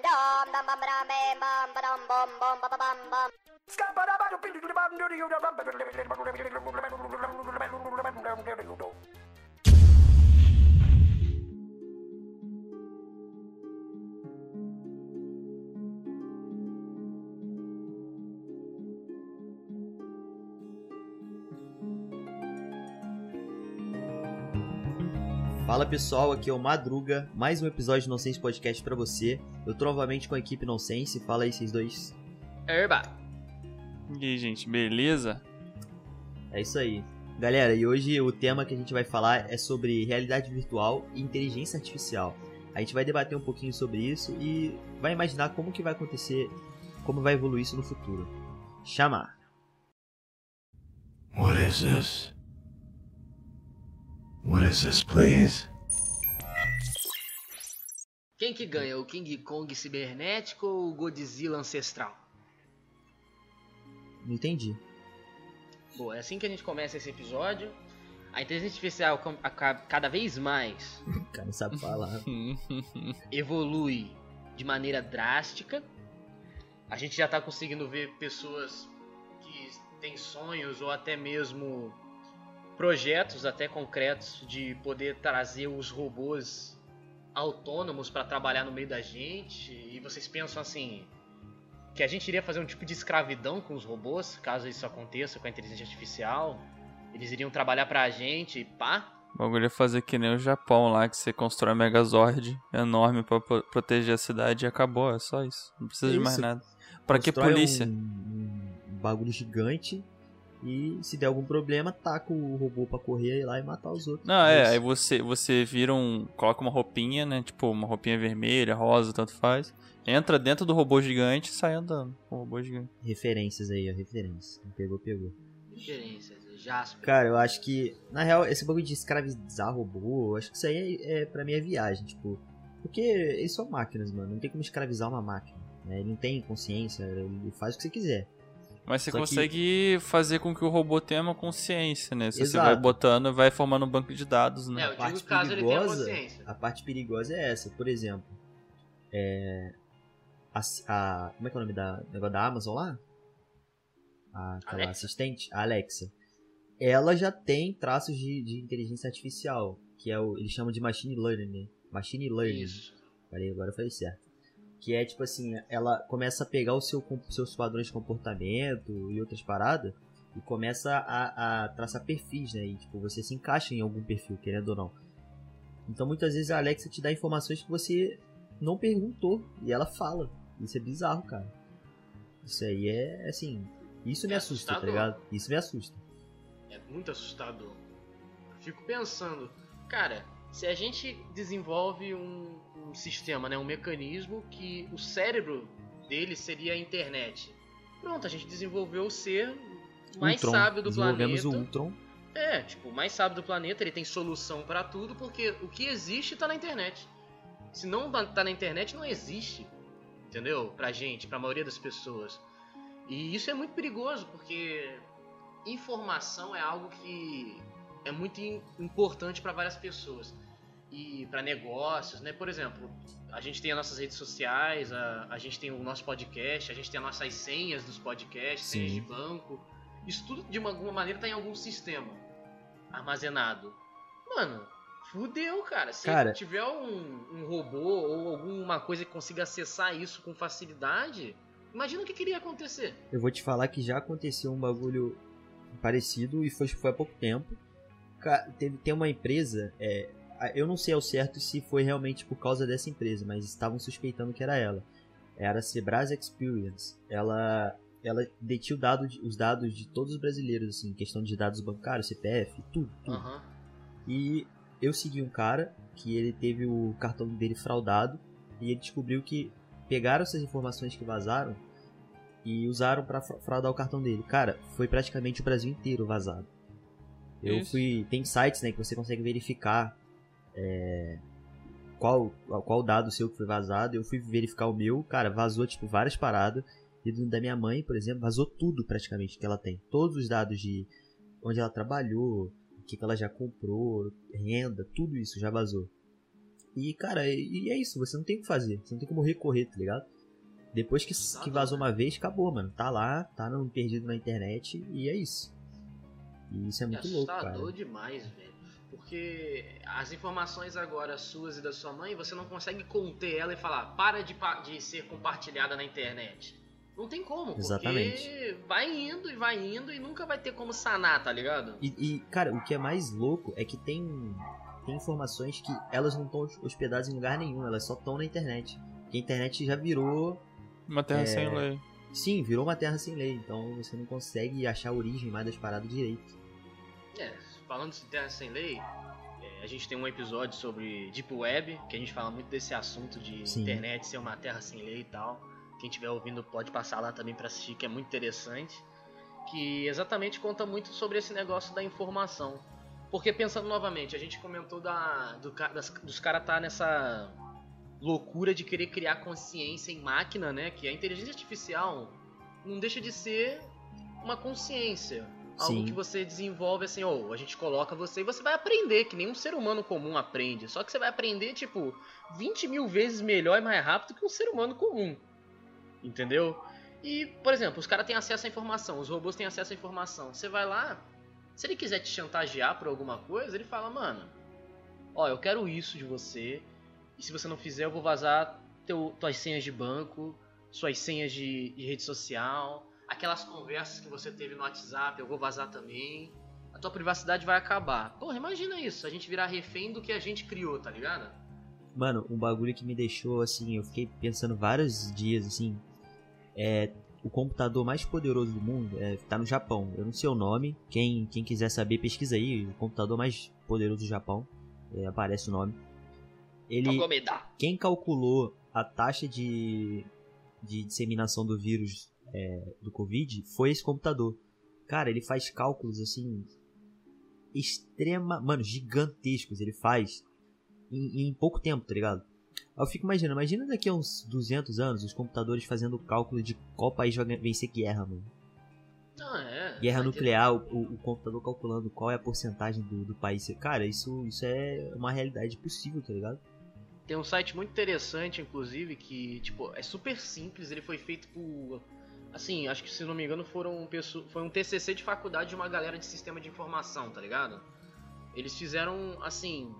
dum dum Fala pessoal, aqui é o Madruga, mais um episódio do Nonsense Podcast para você. Eu tô novamente com a equipe Nonsense, fala aí vocês dois. Erba. E aí, gente, beleza? É isso aí. Galera, e hoje o tema que a gente vai falar é sobre realidade virtual e inteligência artificial. A gente vai debater um pouquinho sobre isso e vai imaginar como que vai acontecer, como vai evoluir isso no futuro. Chamar. What is this? What is this, please? Quem que ganha, o King Kong cibernético ou o Godzilla ancestral? Não entendi. Bom, é assim que a gente começa esse episódio. A inteligência artificial cada vez mais O cara não sabe falar. evolui de maneira drástica. A gente já está conseguindo ver pessoas que têm sonhos ou até mesmo projetos até concretos de poder trazer os robôs autônomos para trabalhar no meio da gente. E vocês pensam assim que a gente iria fazer um tipo de escravidão com os robôs, caso isso aconteça com a inteligência artificial. Eles iriam trabalhar pra gente e pá. O bagulho é fazer que nem o Japão lá, que você constrói um Megazord enorme pra pro- proteger a cidade e acabou, é só isso. Não precisa de mais Isso. nada. Pra que polícia? Um, um bagulho gigante e se der algum problema, taca o robô pra correr lá e matar os outros. Não, é, aí você, você vira um. coloca uma roupinha, né? Tipo, uma roupinha vermelha, rosa, tanto faz. Entra dentro do robô gigante e sai andando com o robô gigante. Referências aí, ó, referências. Pegou, pegou. Diferenças, Jasper. Cara, eu acho que, na real, esse bagulho de escravizar robô, eu acho que isso aí é, é pra mim é viagem, tipo. Porque eles são máquinas, mano. Não tem como escravizar uma máquina. Né? Ele não tem consciência, ele faz o que você quiser. Mas você Só que- consegue fazer com que o robô tenha uma consciência, né? Se você vai botando, vai formando um banco de dados, né? É, eu A digo parte caso ele tenha perigosa- consciência. A parte perigosa é essa, por exemplo. É. A, a- como é que é o nome da do negócio da Amazon lá? A, aquela Alexa. assistente, a Alexa. Ela já tem traços de, de inteligência artificial, que é o eles chamam de machine learning, né? Machine learning. Isso. Falei, agora eu falei certo. Que é tipo assim, ela começa a pegar o seu, seus padrões de comportamento e outras paradas e começa a, a traçar perfis, né? E tipo, você se encaixa em algum perfil, querendo ou não. Então muitas vezes a Alexa te dá informações que você não perguntou e ela fala. Isso é bizarro, cara. Isso aí é assim. Isso me É assusta, tá assustador. ligado? Isso me assusta. É muito assustador. Fico pensando, cara, se a gente desenvolve um, um sistema, né, um mecanismo que o cérebro dele seria a internet. Pronto, a gente desenvolveu o ser mais Ultron. sábio do planeta. o Ultron. É, tipo, o mais sábio do planeta, ele tem solução pra tudo, porque o que existe tá na internet. Se não tá na internet, não existe. Entendeu? Pra gente, pra maioria das pessoas. E isso é muito perigoso, porque informação é algo que é muito im- importante pra várias pessoas. E pra negócios, né? Por exemplo, a gente tem as nossas redes sociais, a, a gente tem o nosso podcast, a gente tem as nossas senhas dos podcasts, senhas Sim. de banco. Isso tudo de uma, alguma maneira tá em algum sistema armazenado. Mano, fudeu, cara. Se Cara- tiver um, um robô ou alguma coisa que consiga acessar isso com facilidade, imagina o que queria acontecer. Eu vou te falar que já aconteceu um bagulho parecido e foi, foi há pouco tempo. Teve, tem uma empresa, é, eu não sei ao certo se foi realmente por causa dessa empresa, mas estavam suspeitando que era ela. Era a Cebras Experience. Ela, ela detinha dado os dados de todos os brasileiros, assim, questão de dados bancários, CPF, tudo, tudo. Aham. E eu segui um cara que ele teve o cartão dele fraudado e ele descobriu que pegaram essas informações que vazaram e usaram pra fra- fraudar o cartão dele. Cara, foi praticamente o Brasil inteiro vazado. Eu Isso. fui. Tem sites, né, que você consegue verificar é, qual, qual dado seu que foi vazado. Eu fui verificar o meu, cara, vazou tipo várias paradas. E do- da minha mãe, por exemplo, vazou tudo praticamente que ela tem. Todos os dados de onde ela trabalhou, o que, que ela já comprou, renda, tudo isso já vazou. E, cara, e, e é isso, você não tem o que fazer, você não tem como recorrer, tá ligado? Depois que, que vazou uma vez, acabou, mano. Tá lá, tá no, perdido na internet e é isso. E isso é muito louco, cara. assustador demais, velho. Porque as informações agora suas e da sua mãe, você não consegue conter ela e falar, para de, de ser compartilhada na internet. Não tem como, Exatamente. porque vai indo e vai indo e nunca vai ter como sanar, tá ligado? E, e cara, o que é mais louco é que tem, tem informações que elas não estão hospedadas em lugar nenhum, elas só estão na internet. Que a internet já virou. Uma terra É, sem lei. Sim, virou uma terra sem lei, então você não consegue achar a origem mais das paradas direito. É, falando de terra sem lei, é, a gente tem um episódio sobre Deep Web, que a gente fala muito desse assunto de Sim. internet ser uma terra sem lei e tal. Quem estiver ouvindo pode passar lá também pra assistir, que é muito interessante. Que exatamente conta muito sobre esse negócio da informação. Porque pensando novamente, a gente comentou da, do, das- dos caras tá nessa loucura de querer criar consciência em máquina, né? Que a inteligência artificial não deixa de ser uma consciência. Algo Sim. que você desenvolve assim, ou a gente coloca você e você vai aprender, que nem um ser humano comum aprende. Só que você vai aprender, tipo, 20 mil vezes melhor e mais rápido que um ser humano comum. Entendeu? E, por exemplo, os caras têm acesso à informação, os robôs têm acesso à informação. Você vai lá, se ele quiser te chantagear por alguma coisa, ele fala, mano, ó, eu quero isso de você, e se você não fizer, eu vou vazar teu, tuas senhas de banco, suas senhas de, de rede social, aquelas conversas que você teve no WhatsApp, eu vou vazar também. A tua privacidade vai acabar. Porra, imagina isso, a gente virar refém do que a gente criou, tá ligado? Mano, um bagulho que me deixou assim, eu fiquei pensando vários dias assim. É. O computador mais poderoso do mundo é, tá no Japão. Eu não sei o nome. Quem, quem quiser saber, pesquisa aí. O computador mais poderoso do Japão. É, aparece o nome. Ele, quem calculou a taxa de, de disseminação do vírus é, do Covid foi esse computador. Cara, ele faz cálculos assim extrema, mano, gigantescos. Ele faz em, em pouco tempo, tá ligado? Eu fico imaginando, imagina daqui a uns 200 anos os computadores fazendo cálculo de qual país vai vencer guerra, mano. Não, é. Guerra vai ter- nuclear, o, o computador calculando qual é a porcentagem do, do país. Cara, isso, isso é uma realidade possível, tá ligado? Tem um site muito interessante, inclusive, que, tipo, é super simples, ele foi feito por. Assim, acho que se não me engano foram pessoas. Foi um TCC de faculdade de uma galera de sistema de informação, tá ligado? Eles fizeram, assim.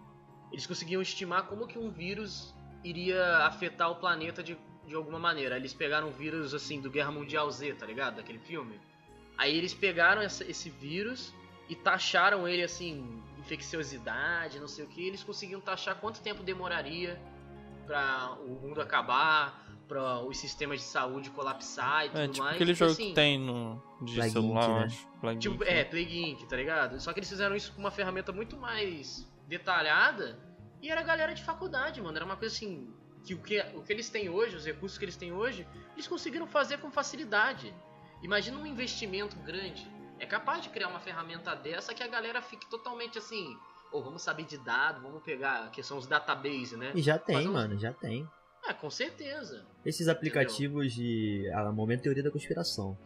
Eles conseguiam estimar como que um vírus iria afetar o planeta de, de alguma maneira. Eles pegaram o vírus, assim, do Guerra Mundial Z, tá ligado? Daquele filme. Aí eles pegaram essa- esse vírus e taxaram ele assim, infecciosidade, não sei o que, eles conseguiam taxar quanto tempo demoraria pra o mundo acabar, pra os sistemas de saúde colapsar e tudo É, tipo mais. aquele jogo assim, que tem no, de Plague celular, Inc, eu né? acho. Plague Tipo, Inc, é, né? Plague Inc, tá ligado? Só que eles fizeram isso com uma ferramenta muito mais detalhada e era galera de faculdade, mano. Era uma coisa assim. Que o, que o que eles têm hoje, os recursos que eles têm hoje, eles conseguiram fazer com facilidade. Imagina um investimento grande. É capaz de criar uma ferramenta dessa que a galera fique totalmente assim. Ou vamos saber de dados, vamos pegar, que são os database, né? E já tem, vamos- mano, já tem. É, com certeza. Esses aplicativos de. Ah, momento teoria da conspiração.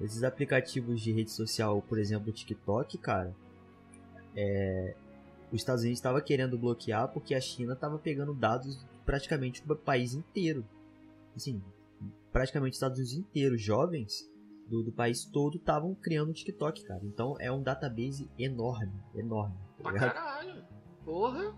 Esses aplicativos de rede social, por exemplo, o TikTok, cara. É. Os Estados Unidos estava querendo bloquear porque a China estava pegando dados praticamente do país inteiro. Assim, praticamente os Estados Unidos inteiro, jovens do, do país todo estavam criando o TikTok, cara. Então é um database enorme, enorme. Tá Pra ligado? caralho. Porra.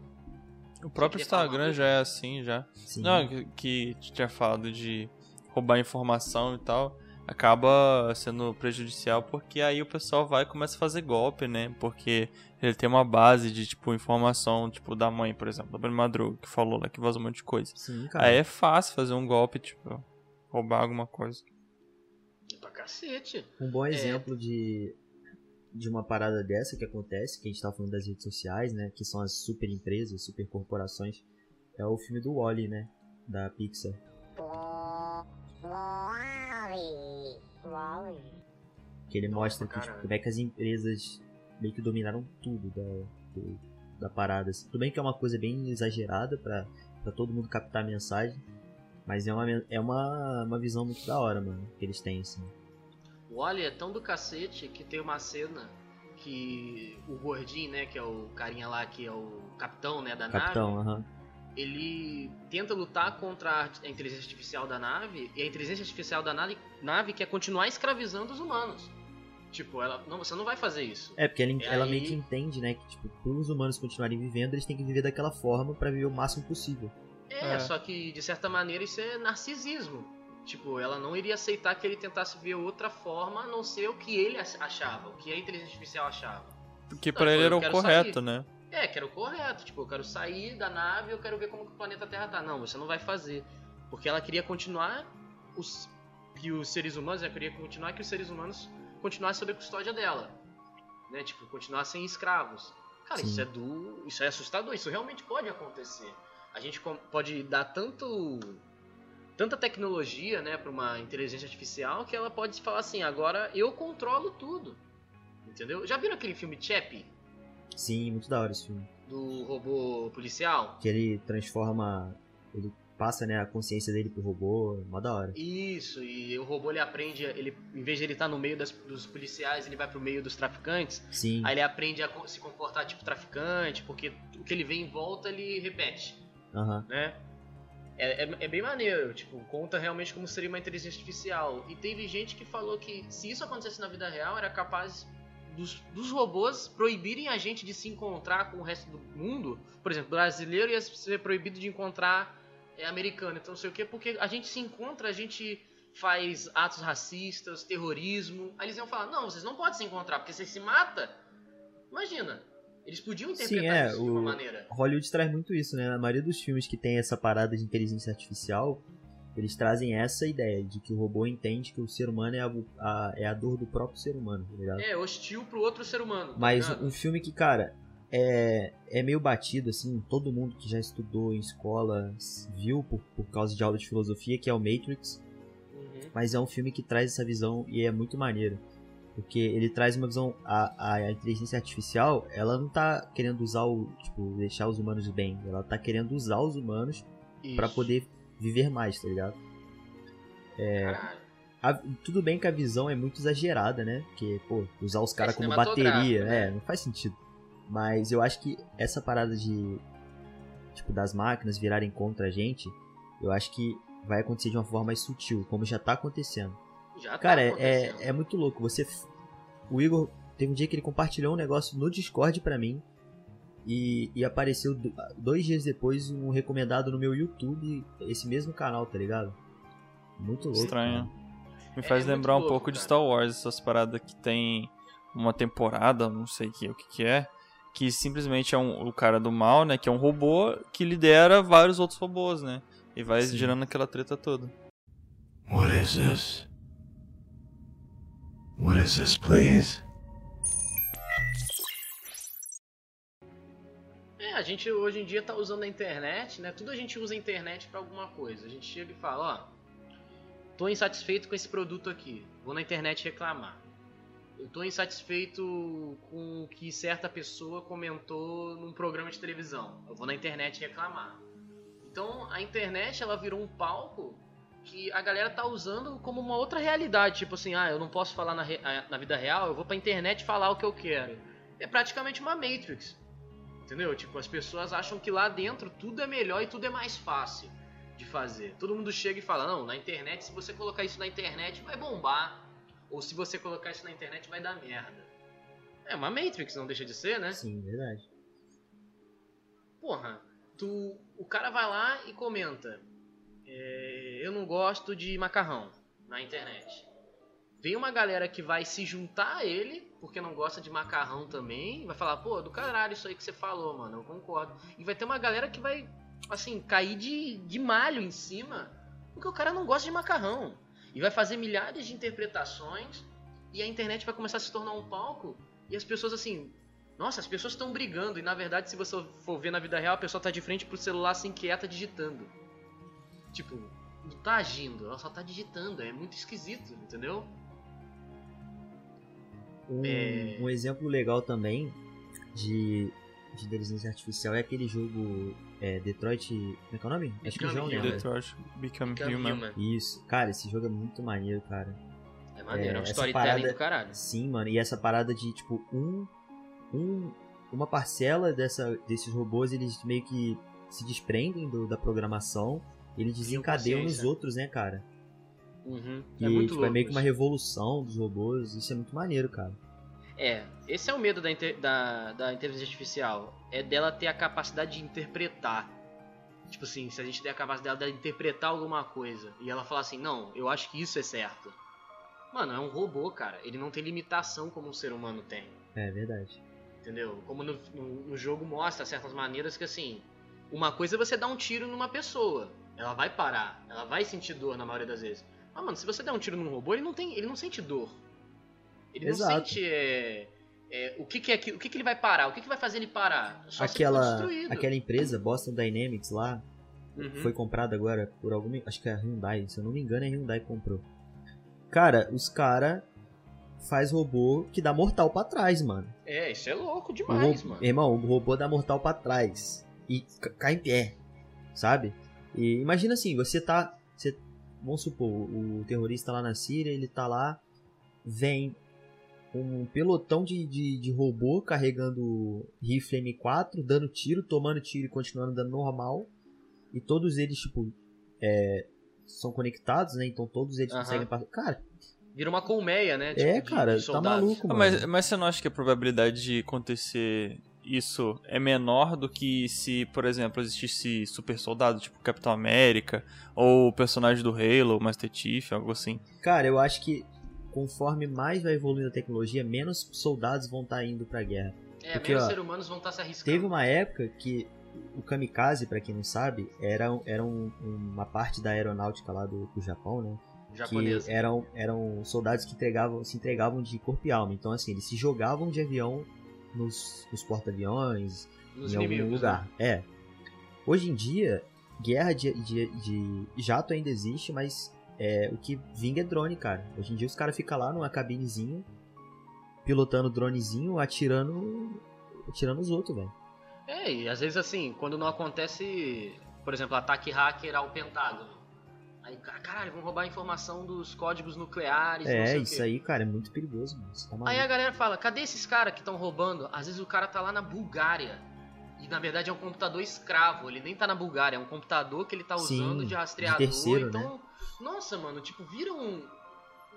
O próprio Instagram já é assim, já. Sim. Não, que, que tinha falado de roubar informação e tal, acaba sendo prejudicial porque aí o pessoal vai e começa a fazer golpe, né? Porque ele tem uma base de, tipo, informação, tipo, da mãe, por exemplo, da Bruna Madruga, que falou lá que vazou um monte de coisa. Sim, cara. Aí é fácil fazer um golpe, tipo, roubar alguma coisa. Pra cacete. Um bom exemplo de, de uma parada dessa que acontece, que a gente tava falando das redes sociais, né? Que são as super empresas, super corporações, é o filme do Wally, né? Da Pixar. Que ele mostra que, tipo, como é que as empresas meio que dominaram tudo da, do- da parada. assim. Tudo bem que é uma coisa bem exagerada pra, pra todo mundo captar a mensagem. Mas é uma, é uma, uma visão muito da hora, mano, que eles têm, assim. O Wally é tão do cacete que tem uma cena que o gordinho, né, que é o carinha lá que é o capitão, né, da Capitão, nave, ele tenta lutar contra a inteligência artificial da nave e a inteligência artificial da nave, nave quer continuar escravizando os humanos. Tipo, ela não, você não vai fazer isso. É, porque ela, ela aí- meio que entende, né, que tipo, para os humanos continuarem vivendo, eles têm que viver daquela forma pra viver o máximo possível. É, É. só que de certa maneira isso é narcisismo. Tipo, ela não iria aceitar que ele tentasse ver outra forma a não ser o que ele ach- achava, o que a inteligência artificial achava. Porque Não, pra ele eu era o correto, sair. né? É, que era o correto. Tipo, eu quero sair da nave, eu quero ver como que o planeta Terra tá. Não, você não vai fazer. Porque ela queria continuar os que os seres humanos, ela queria continuar que os seres humanos continuassem sob a custódia dela. Né? Tipo, continuassem escravos. Cara, Sim. isso é do, isso é assustador, isso realmente pode acontecer. A gente pode dar tanto tanta tecnologia, né, para uma inteligência artificial que ela pode falar assim, agora eu controlo tudo. Entendeu? Já viram aquele filme Chappie? Sim, muito da hora esse filme. do robô policial. Que ele transforma. Ele passa, né, a consciência dele pro robô. Mó da hora. Isso, e o robô ele aprende, ele, em vez de ele estar no meio das- dos policiais, ele vai pro meio dos traficantes. Sim. Aí ele aprende a se comportar tipo traficante, porque o que ele vê em volta ele repete, Aham. né? É, é, é bem maneiro, tipo, conta realmente como seria uma inteligência artificial. E teve gente que falou que se isso acontecesse na vida real, era capaz dos, dos robôs proibirem a gente de se encontrar com o resto do mundo. Por exemplo, brasileiro ia ser proibido de encontrar é, americano, então não sei o quê, porque a gente se encontra, a gente faz atos racistas, terrorismo. Aí eles iam falar: não, vocês não podem se encontrar, porque você se mata. Imagina. Eles podiam interpretar Sim, é, isso de uma o- maneira. Hollywood traz muito isso, né? A maioria dos filmes que tem essa parada de inteligência artificial, eles trazem essa ideia de que o robô entende que o ser humano é a, a- é a dor do próprio ser humano, tá ligado? É, hostil pro outro ser humano. tá Mas ligado? um filme que, cara, é, é meio batido, assim, todo mundo que já estudou em escola viu por, por causa de aula de filosofia, que é o Matrix, Uhum. mas é um filme que traz essa visão e é muito maneiro. Porque ele traz uma visão. A, a inteligência artificial, ela não tá querendo usar o. Tipo, deixar os humanos bem. Ela tá querendo usar os humanos pra Isso. poder viver mais, tá ligado? Caralho. A- tudo bem que a visão é muito exagerada, né? Porque, pô, usar os caras como cinematográfico, bateria, né? é, não faz sentido. Mas eu acho que essa parada de. Tipo, das máquinas virarem contra a gente, eu acho que vai acontecer de uma forma mais sutil, como já tá acontecendo. Já tá Cara, é, acontecendo. é, é muito louco. Você. O Igor teve um dia que ele compartilhou um negócio no Discord pra mim. E, e apareceu do- dois dias depois um recomendado no meu YouTube, esse mesmo canal, tá ligado? Muito louco. Estranho. cara. Me É faz muito lembrar um louco, pouco de cara. Star Wars, essas paradas que tem uma temporada, não sei que, o que que é, que simplesmente é um, o cara do mal, né, que é um robô que lidera vários outros robôs, né, e vai Sim. gerando aquela treta toda. What is this? What is this, please? É, a gente hoje em dia tá usando a internet, né? Tudo a gente usa a internet pra alguma coisa. A gente chega e fala, ó, tô insatisfeito com esse produto aqui, vou na internet reclamar. Eu tô insatisfeito com o que certa pessoa comentou num programa de televisão. Eu vou na internet reclamar. Então a internet ela virou um palco que a galera tá usando como uma outra realidade. Tipo assim, ah, eu não posso falar na, re- ah, na vida real, eu vou pra internet falar o que eu quero. É praticamente uma Matrix. Entendeu? Tipo, as pessoas acham que lá dentro tudo é melhor e tudo é mais fácil de fazer. Todo mundo chega e fala: não, na internet, se você colocar isso na internet, vai bombar. Ou se você colocar isso na internet, vai dar merda. É uma Matrix, não deixa de ser, né? Sim, verdade. Porra, tu, o cara vai lá e comenta: é, Eu não gosto de macarrão na internet. Vem uma galera que vai se juntar a ele, porque não gosta de macarrão também, vai falar: Pô, do caralho isso aí que você falou, mano, eu concordo. E vai ter uma galera que vai, assim, cair de, de malho em cima, porque o cara não gosta de macarrão. E vai fazer milhares de interpretações, e a internet vai começar a se tornar um palco, e as pessoas, assim, nossa, as pessoas estão brigando e na verdade, se você for ver na vida real, a pessoa tá de frente pro celular assim quieta digitando. Tipo, não tá agindo, ela só tá digitando, é muito esquisito, entendeu? Um, É. um exemplo legal também de, de inteligência artificial é aquele jogo é, Detroit. Como é que é o nome? Acho que João Human. lembra. Detroit Become Become Human. Human. Isso. Cara, esse jogo é muito maneiro, cara. É maneiro, é, É, um storytelling parada- do caralho. Sim, mano. E essa parada de, tipo, um. um uma parcela dessa, desses robôs, eles meio que se desprendem do- da programação e eles desencadeiam nos consciência. outros, né, cara? Uhum. Que é muito tipo, louco. é meio que uma revolução dos robôs, isso é muito maneiro, cara. É, esse é o medo da, inte- da, da inteligência artificial. É dela ter a capacidade de interpretar. Tipo assim, se a gente der a capacidade dela de interpretar alguma coisa e ela falar assim, não, eu acho que isso é certo. Mano, é um robô, cara. Ele não tem limitação como um ser humano tem. É verdade. Entendeu? Como no, no- no jogo mostra certas maneiras que assim, uma coisa é você dar um tiro numa pessoa. Ela vai parar, ela vai sentir dor na maioria das vezes. Mas, mano, se você der um tiro num robô, ele não tem. ele não sente dor. Ele não Exato. sente. é, é, o que, que é o que, que ele vai parar? O que, que vai fazer ele parar? Só ele for aquela, aquela empresa, Boston Dynamics lá, Uhum. foi comprada agora por alguma. Acho que é a Hyundai, se eu não me engano, é a Hyundai que comprou. Cara, os cara faz robô que dá mortal pra trás, mano. É, isso é louco demais, robô- mano. Irmão, o robô dá mortal pra trás. E ca- cai em pé. Sabe? E imagina assim, você tá. Você, vamos supor, o, terrorista lá na Síria, ele tá lá, vem um pelotão de, de, de robô carregando rifle M4, dando tiro, tomando tiro e continuando dando normal. E todos eles, tipo, é, são conectados, né? Então todos eles Aham. conseguem passar. Cara, Vira uma colmeia, né? tipo, é, de- cara, de tá soldados. maluco, Ah, mano. mas, mas você não acha que a probabilidade de acontecer isso é menor do que se, por exemplo, existisse super soldado, tipo Capitão América, ou o personagem do Halo, Master Chief, algo assim? Cara, eu acho que conforme mais vai evoluindo a tecnologia, menos soldados vão estar indo pra guerra. É, Porque, menos ó, seres humanos vão estar se arriscando. Teve uma época que o kamikaze, pra quem não sabe, era, era um- uma parte da aeronáutica lá do, do Japão, né? japonesa. Que eram, eram soldados que entregavam, se entregavam de corpo e alma. Então, assim, eles se jogavam de avião nos, nos porta-aviões, nos em algum inimigos. lugar. né? É. Hoje em dia, guerra de, de, de jato ainda existe, mas é, o que vinga é drone, cara. Hoje em dia os caras ficam lá numa cabinezinha, pilotando dronezinho, atirando. atirando os outros, velho. É, e às vezes assim, quando não acontece, por exemplo, ataque hacker ao Pentágono. Aí, ca- caralho, vão roubar a informação dos códigos nucleares, não É, isso aí, cara, é muito perigoso, mano. Tá. Aí a galera fala, cadê esses caras que estão roubando? Às vezes o cara tá lá na Bulgária. E na verdade é um computador escravo, ele nem tá na Bulgária, é um computador que ele tá Sim, usando de de rastreador. terceiro, então, nossa, mano, tipo, vira um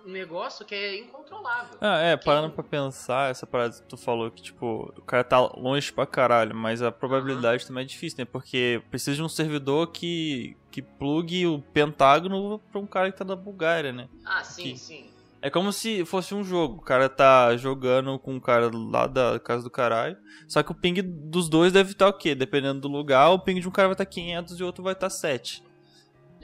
negócio que é incontrolável. Ah, é, parando Quem- pra pensar, essa parada que tu falou que, tipo, o cara tá longe pra caralho, mas a probabilidade também é difícil, né? Porque precisa de um servidor que, que plugue o Pentágono pra um cara que tá na Bulgária, né? Ah, sim, Que- sim. É como se fosse um jogo. O cara tá jogando com um cara lá da casa do caralho. Só que o ping dos dois deve estar o quê? Dependendo do lugar, o ping de um cara vai estar 500 e o outro vai estar 7.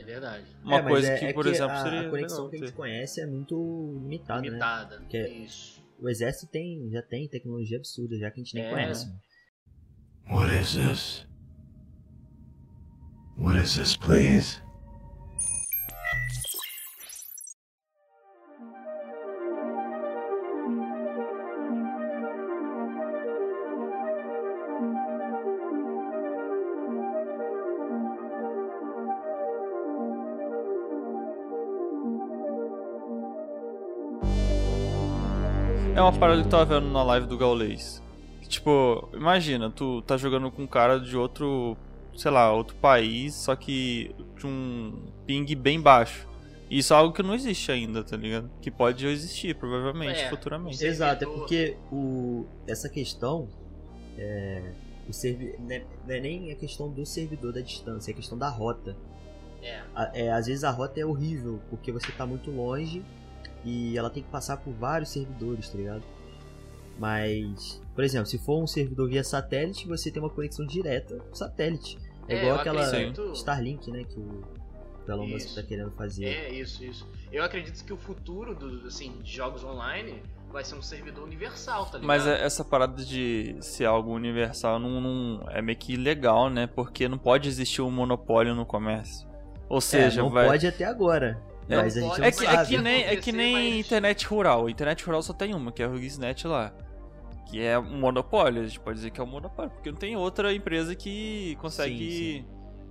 É verdade. Uma É, coisa é- que, é por exemplo, a, seria. a conexão legal que a gente conhece é muito limitada, né? Limitada. Que é- Isso. O exército tem, já tem tecnologia absurda, já que a gente nem É. conhece. mano. What is this? What is this, please? É uma parada que eu tava vendo na live do Gaulês. Que, Tipo, imagina, tu tá jogando com um cara de outro, sei lá, outro país, só que de um ping bem baixo. E Isso é algo que não existe ainda, tá ligado? Que pode existir, provavelmente, É, futuramente. Exato, é porque o, essa questão é, o servi não é- não é nem a questão do servidor da distância, é a questão da rota. É. A- é, às vezes a rota é horrível, porque você tá muito longe e ela tem que passar por vários servidores, tá ligado? Mas, por exemplo, se for um servidor via satélite, você tem uma conexão direta com o satélite. É, É, igual aquela acredito- Starlink, né, que o Elon Musk Isso. tá querendo fazer. É, isso, isso. Eu acredito que o futuro do, assim, de jogos online vai ser um servidor universal, tá ligado? Mas é- essa parada de ser algo universal não, não- é meio que legal, né? Porque não pode existir um monopólio no comércio. Ou É, seja, não vai. pode até agora. É, mas a gente É que, é que nem, é que nem mas- internet rural. Internet rural só tem uma, que é a Rugisnet lá. Que é um monopólio, a gente pode dizer que é um monopólio, porque não tem outra empresa que consegue Sim,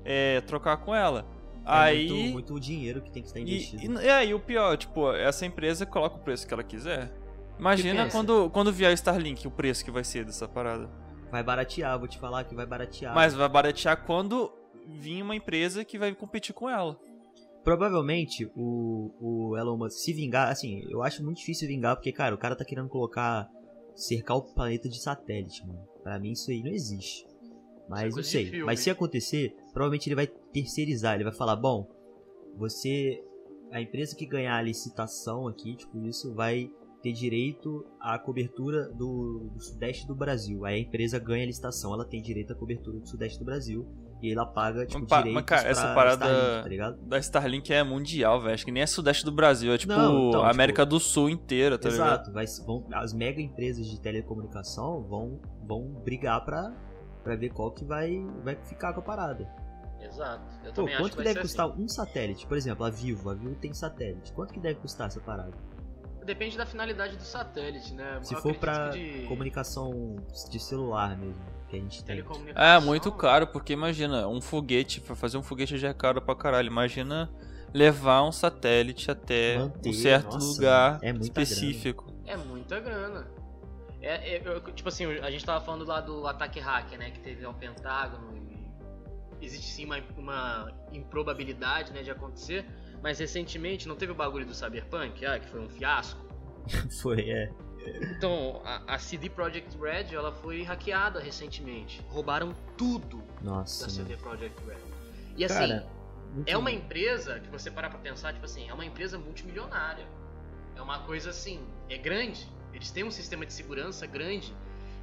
é, trocar com ela. É Aí. muito, muito dinheiro que tem que estar investido. E, é, e o pior, tipo, essa empresa coloca o preço que ela quiser. Imagina quando, quando vier Starlink, o preço que vai ser dessa parada. Vai baratear, vou te falar que vai baratear. Mas vai baratear quando vir uma empresa que vai competir com ela. Provavelmente o, o Elon Musk se vingar, assim, eu acho muito difícil vingar, porque, cara, o cara tá querendo colocar. cercar o planeta de satélite, mano. Pra mim isso aí não existe. Mas não coisa de sei. filme. Mas se acontecer, provavelmente ele vai terceirizar. Ele vai falar: bom, você. A empresa que ganhar a licitação aqui, tipo, isso vai ter direito à cobertura do, do sudeste do Brasil. Aí a empresa ganha a licitação, ela tem direito à cobertura do sudeste do Brasil. E ela paga, tipo, Mas pa- mas, direitos cara, pra essa parada- Starlink, tá ligado? Da Starlink é mundial, velho. Acho que nem é sudeste do Brasil, é tipo Não, então, a América tipo, do Sul inteira, tá ligado? Exato, vão, as mega empresas de telecomunicação vão, vão brigar pra, pra ver qual que vai, vai ficar com a parada. Exato. Eu Pô, quanto que que deve custar um satélite? Por exemplo, a Vivo, a Vivo tem satélite. Quanto que deve custar essa parada? Depende da finalidade do satélite, né? Se Eu for acredito pra que de comunicação de celular mesmo, que a gente tem. É, muito caro, porque imagina, um foguete, pra fazer um foguete já é caro pra caralho. Imagina levar um satélite até Manter, um certo nossa, lugar é específico. É muita grana. É, é, eu- tipo assim, a gente tava falando lá do ataque hacker, né? Que teve ao Pentágono e existe sim uma, uma improbabilidade né, de acontecer. Mas recentemente não teve o bagulho do Cyberpunk, ah, que foi um fiasco. Foi, é. Então, a, a CD Projekt Red ela foi hackeada recentemente. Roubaram tudo da Nossa, CD mano. Projekt Red. E assim, Cara, é uma empresa que você parar pra pensar, tipo assim, é uma empresa multimilionária. É uma coisa assim, é grande. Eles têm um sistema de segurança grande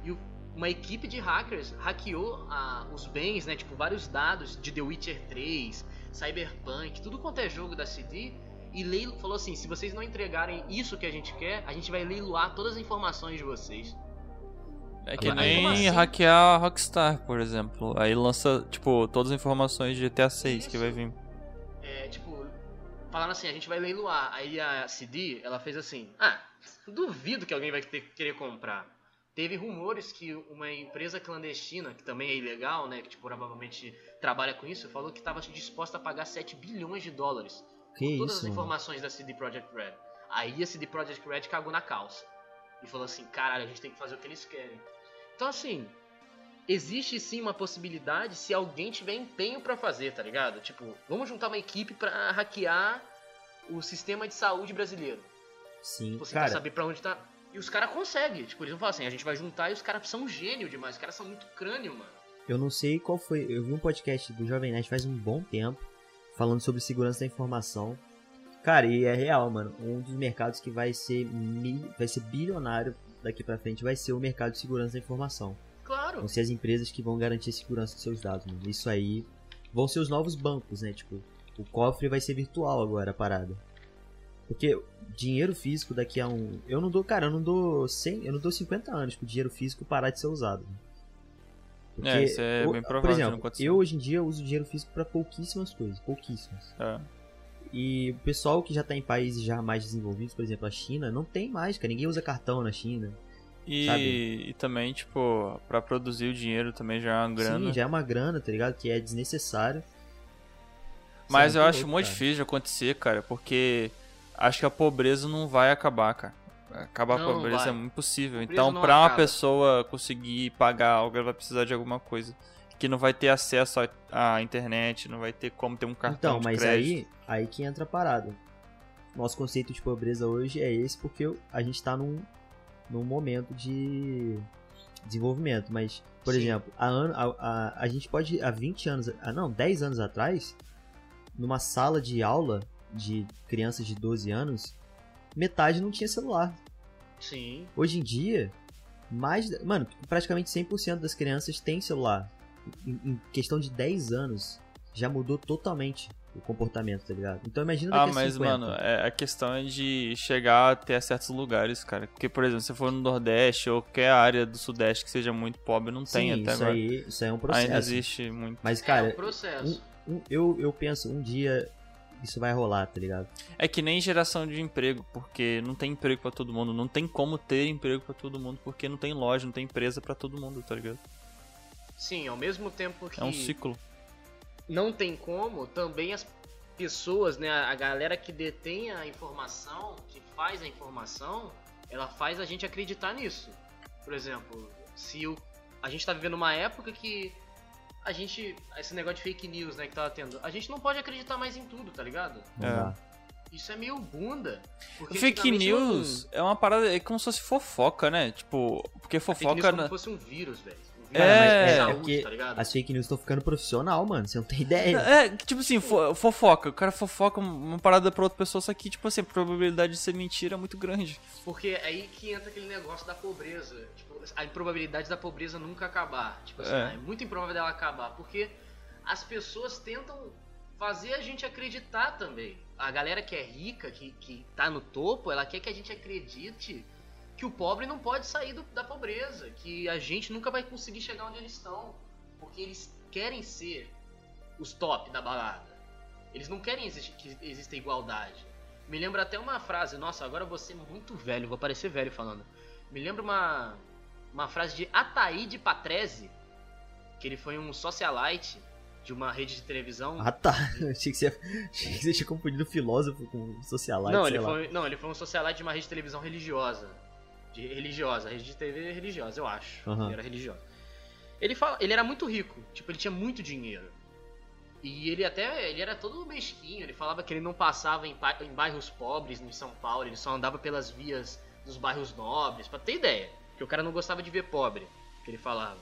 e uma equipe de hackers hackeou ah, os bens, né, tipo vários dados de The Witcher 3, Cyberpunk, tudo quanto é jogo da CD e leilo, falou assim, se vocês não entregarem isso que a gente quer, a gente vai leiloar todas as informações de vocês. É que nem assim? hackear a Rockstar, por exemplo. Aí lança, tipo, todas as informações de GTA 6 que vai vir. É, tipo, falaram assim, a gente vai leiloar. Aí a CD, ela fez assim, ah, duvido que alguém vai ter, querer comprar. Teve rumores que uma empresa clandestina, que também é ilegal, né, que tipo, provavelmente trabalha com isso, falou que estava disposta a pagar 7 bilhões de dólares que por todas isso, as mano. informações da CD Projekt Red. Aí a CD Projekt Red cagou na calça. E falou assim, caralho, a gente tem que fazer o que eles querem. Então assim, existe sim uma possibilidade se alguém tiver empenho pra fazer, tá ligado? Tipo, vamos juntar uma equipe pra hackear o sistema de saúde brasileiro. Sim, Você quer cara, saber pra onde tá. E os caras conseguem. Tipo, eles vão falar assim, a gente vai juntar e os caras são gênio demais. Os caras são muito crânio, mano. eu não sei qual foi. Eu vi um podcast do Jovem Nerd faz um bom tempo falando sobre segurança da informação. Cara, e é real, mano. Um dos mercados que vai ser mi- vai ser bilionário daqui pra frente vai ser o mercado de segurança da informação. Claro. Vão ser as empresas que vão garantir a segurança dos seus dados, mano. Isso aí vão ser os novos bancos, né? Tipo, o cofre vai ser virtual agora a parada. Porque dinheiro físico daqui a um. Eu não dou, cara, eu não dou 100, eu não dou 50 anos pro dinheiro físico parar de ser usado. Porque, É, isso é o- bem provável Por exemplo, eu hoje em dia uso dinheiro físico pra pouquíssimas coisas, pouquíssimas. É. E o pessoal que já tá em países já mais desenvolvidos, por exemplo, a China, não tem mais, cara. Ninguém usa cartão na China. E, e também, tipo, pra produzir o dinheiro também já é uma grana. Sim, já é uma grana, tá ligado? Que é desnecessário. Mas eu acho muito difícil de acontecer, cara, porque acho que a pobreza não vai acabar, cara. Acabar Não, a pobreza vai. é impossível. Pobreza Então, pra uma pessoa conseguir pagar algo, ela vai precisar de alguma coisa. Que não vai ter acesso à internet, não vai ter como ter um cartão Então, de mas crédito. aí, aí que entra a parada. Nosso conceito de pobreza hoje é esse porque a gente tá num, num momento de desenvolvimento. Mas, por Sim. exemplo, a, a, a, a gente pode, há 20 anos, ah, não, 10 anos atrás, numa sala de aula de crianças de 12 anos, metade não tinha celular. Sim. Hoje em dia, mais. Mano, praticamente 100% das crianças têm celular. Em, em questão de 10 anos, já mudou totalmente o comportamento, tá ligado? Então imagina Ah, daqui a mas, 50. mano, é, a questão é de chegar até a certos lugares, cara. Porque, por exemplo, se for no Nordeste ou qualquer área do Sudeste que seja muito pobre, não tem Sim, até isso agora. aí, isso aí é um processo. Ainda existe muito. Mas, é cara, um processo. um- eu, eu penso, um dia isso vai rolar, tá ligado? É que nem geração de emprego, porque não tem emprego pra todo mundo. Não tem como ter emprego pra todo mundo, porque não tem loja, não tem empresa pra todo mundo, tá ligado? Sim, ao mesmo tempo que É um ciclo. não tem como, também as pessoas, né, a galera que detém a informação, que faz a informação, ela faz a gente acreditar nisso. Por exemplo, se o, a gente tá vivendo uma época que a gente. Esse negócio de fake news, né, que tava tendo. A gente não pode acreditar mais em tudo, tá ligado? É. Isso é meio bunda. Fake news é uma parada, é como se fosse fofoca, né? Tipo, porque Fake news fofoca. como na- se fosse um vírus, velho. Um É, de é saúde, porque tá ligado? As fake news estão ficando profissional, mano. Você não tem ideia. É, que, tipo assim, fo- fofoca. O cara fofoca uma parada pra outra pessoa, só que, tipo assim, a probabilidade de ser mentira é muito grande. Porque é aí que entra aquele negócio da pobreza. Tipo, a improbabilidade da pobreza nunca acabar. Tipo assim, É. é muito improvável dela acabar. Porque as pessoas tentam fazer a gente acreditar também. A galera que é rica, que, que tá no topo, ela quer que a gente acredite que o pobre não pode sair do- da pobreza. Que a gente nunca vai conseguir chegar onde eles estão. Porque eles querem ser os top da balada. Eles não querem que exista igualdade. Me lembra até uma frase, nossa, agora vou ser muito velho, vou parecer velho falando. Me lembra uma, uma frase de Ataíde Patrese, que ele foi um socialite de uma rede de televisão. Ah tá. Achei que você, achei que você tinha confundido filósofo com socialite. não, ele lá. foi, não, ele foi um socialite de uma rede de televisão religiosa. De religiosa, rede de TV religiosa, eu acho. Aham. Ele era religiosa. Ele, fala, ele era muito rico, tipo, ele tinha muito dinheiro. E ele até, ele era todo mesquinho, ele falava que ele não passava em, em bairros pobres em São Paulo, ele só andava pelas vias dos bairros nobres, pra ter ideia. Que o cara não gostava de ver pobre, que ele falava.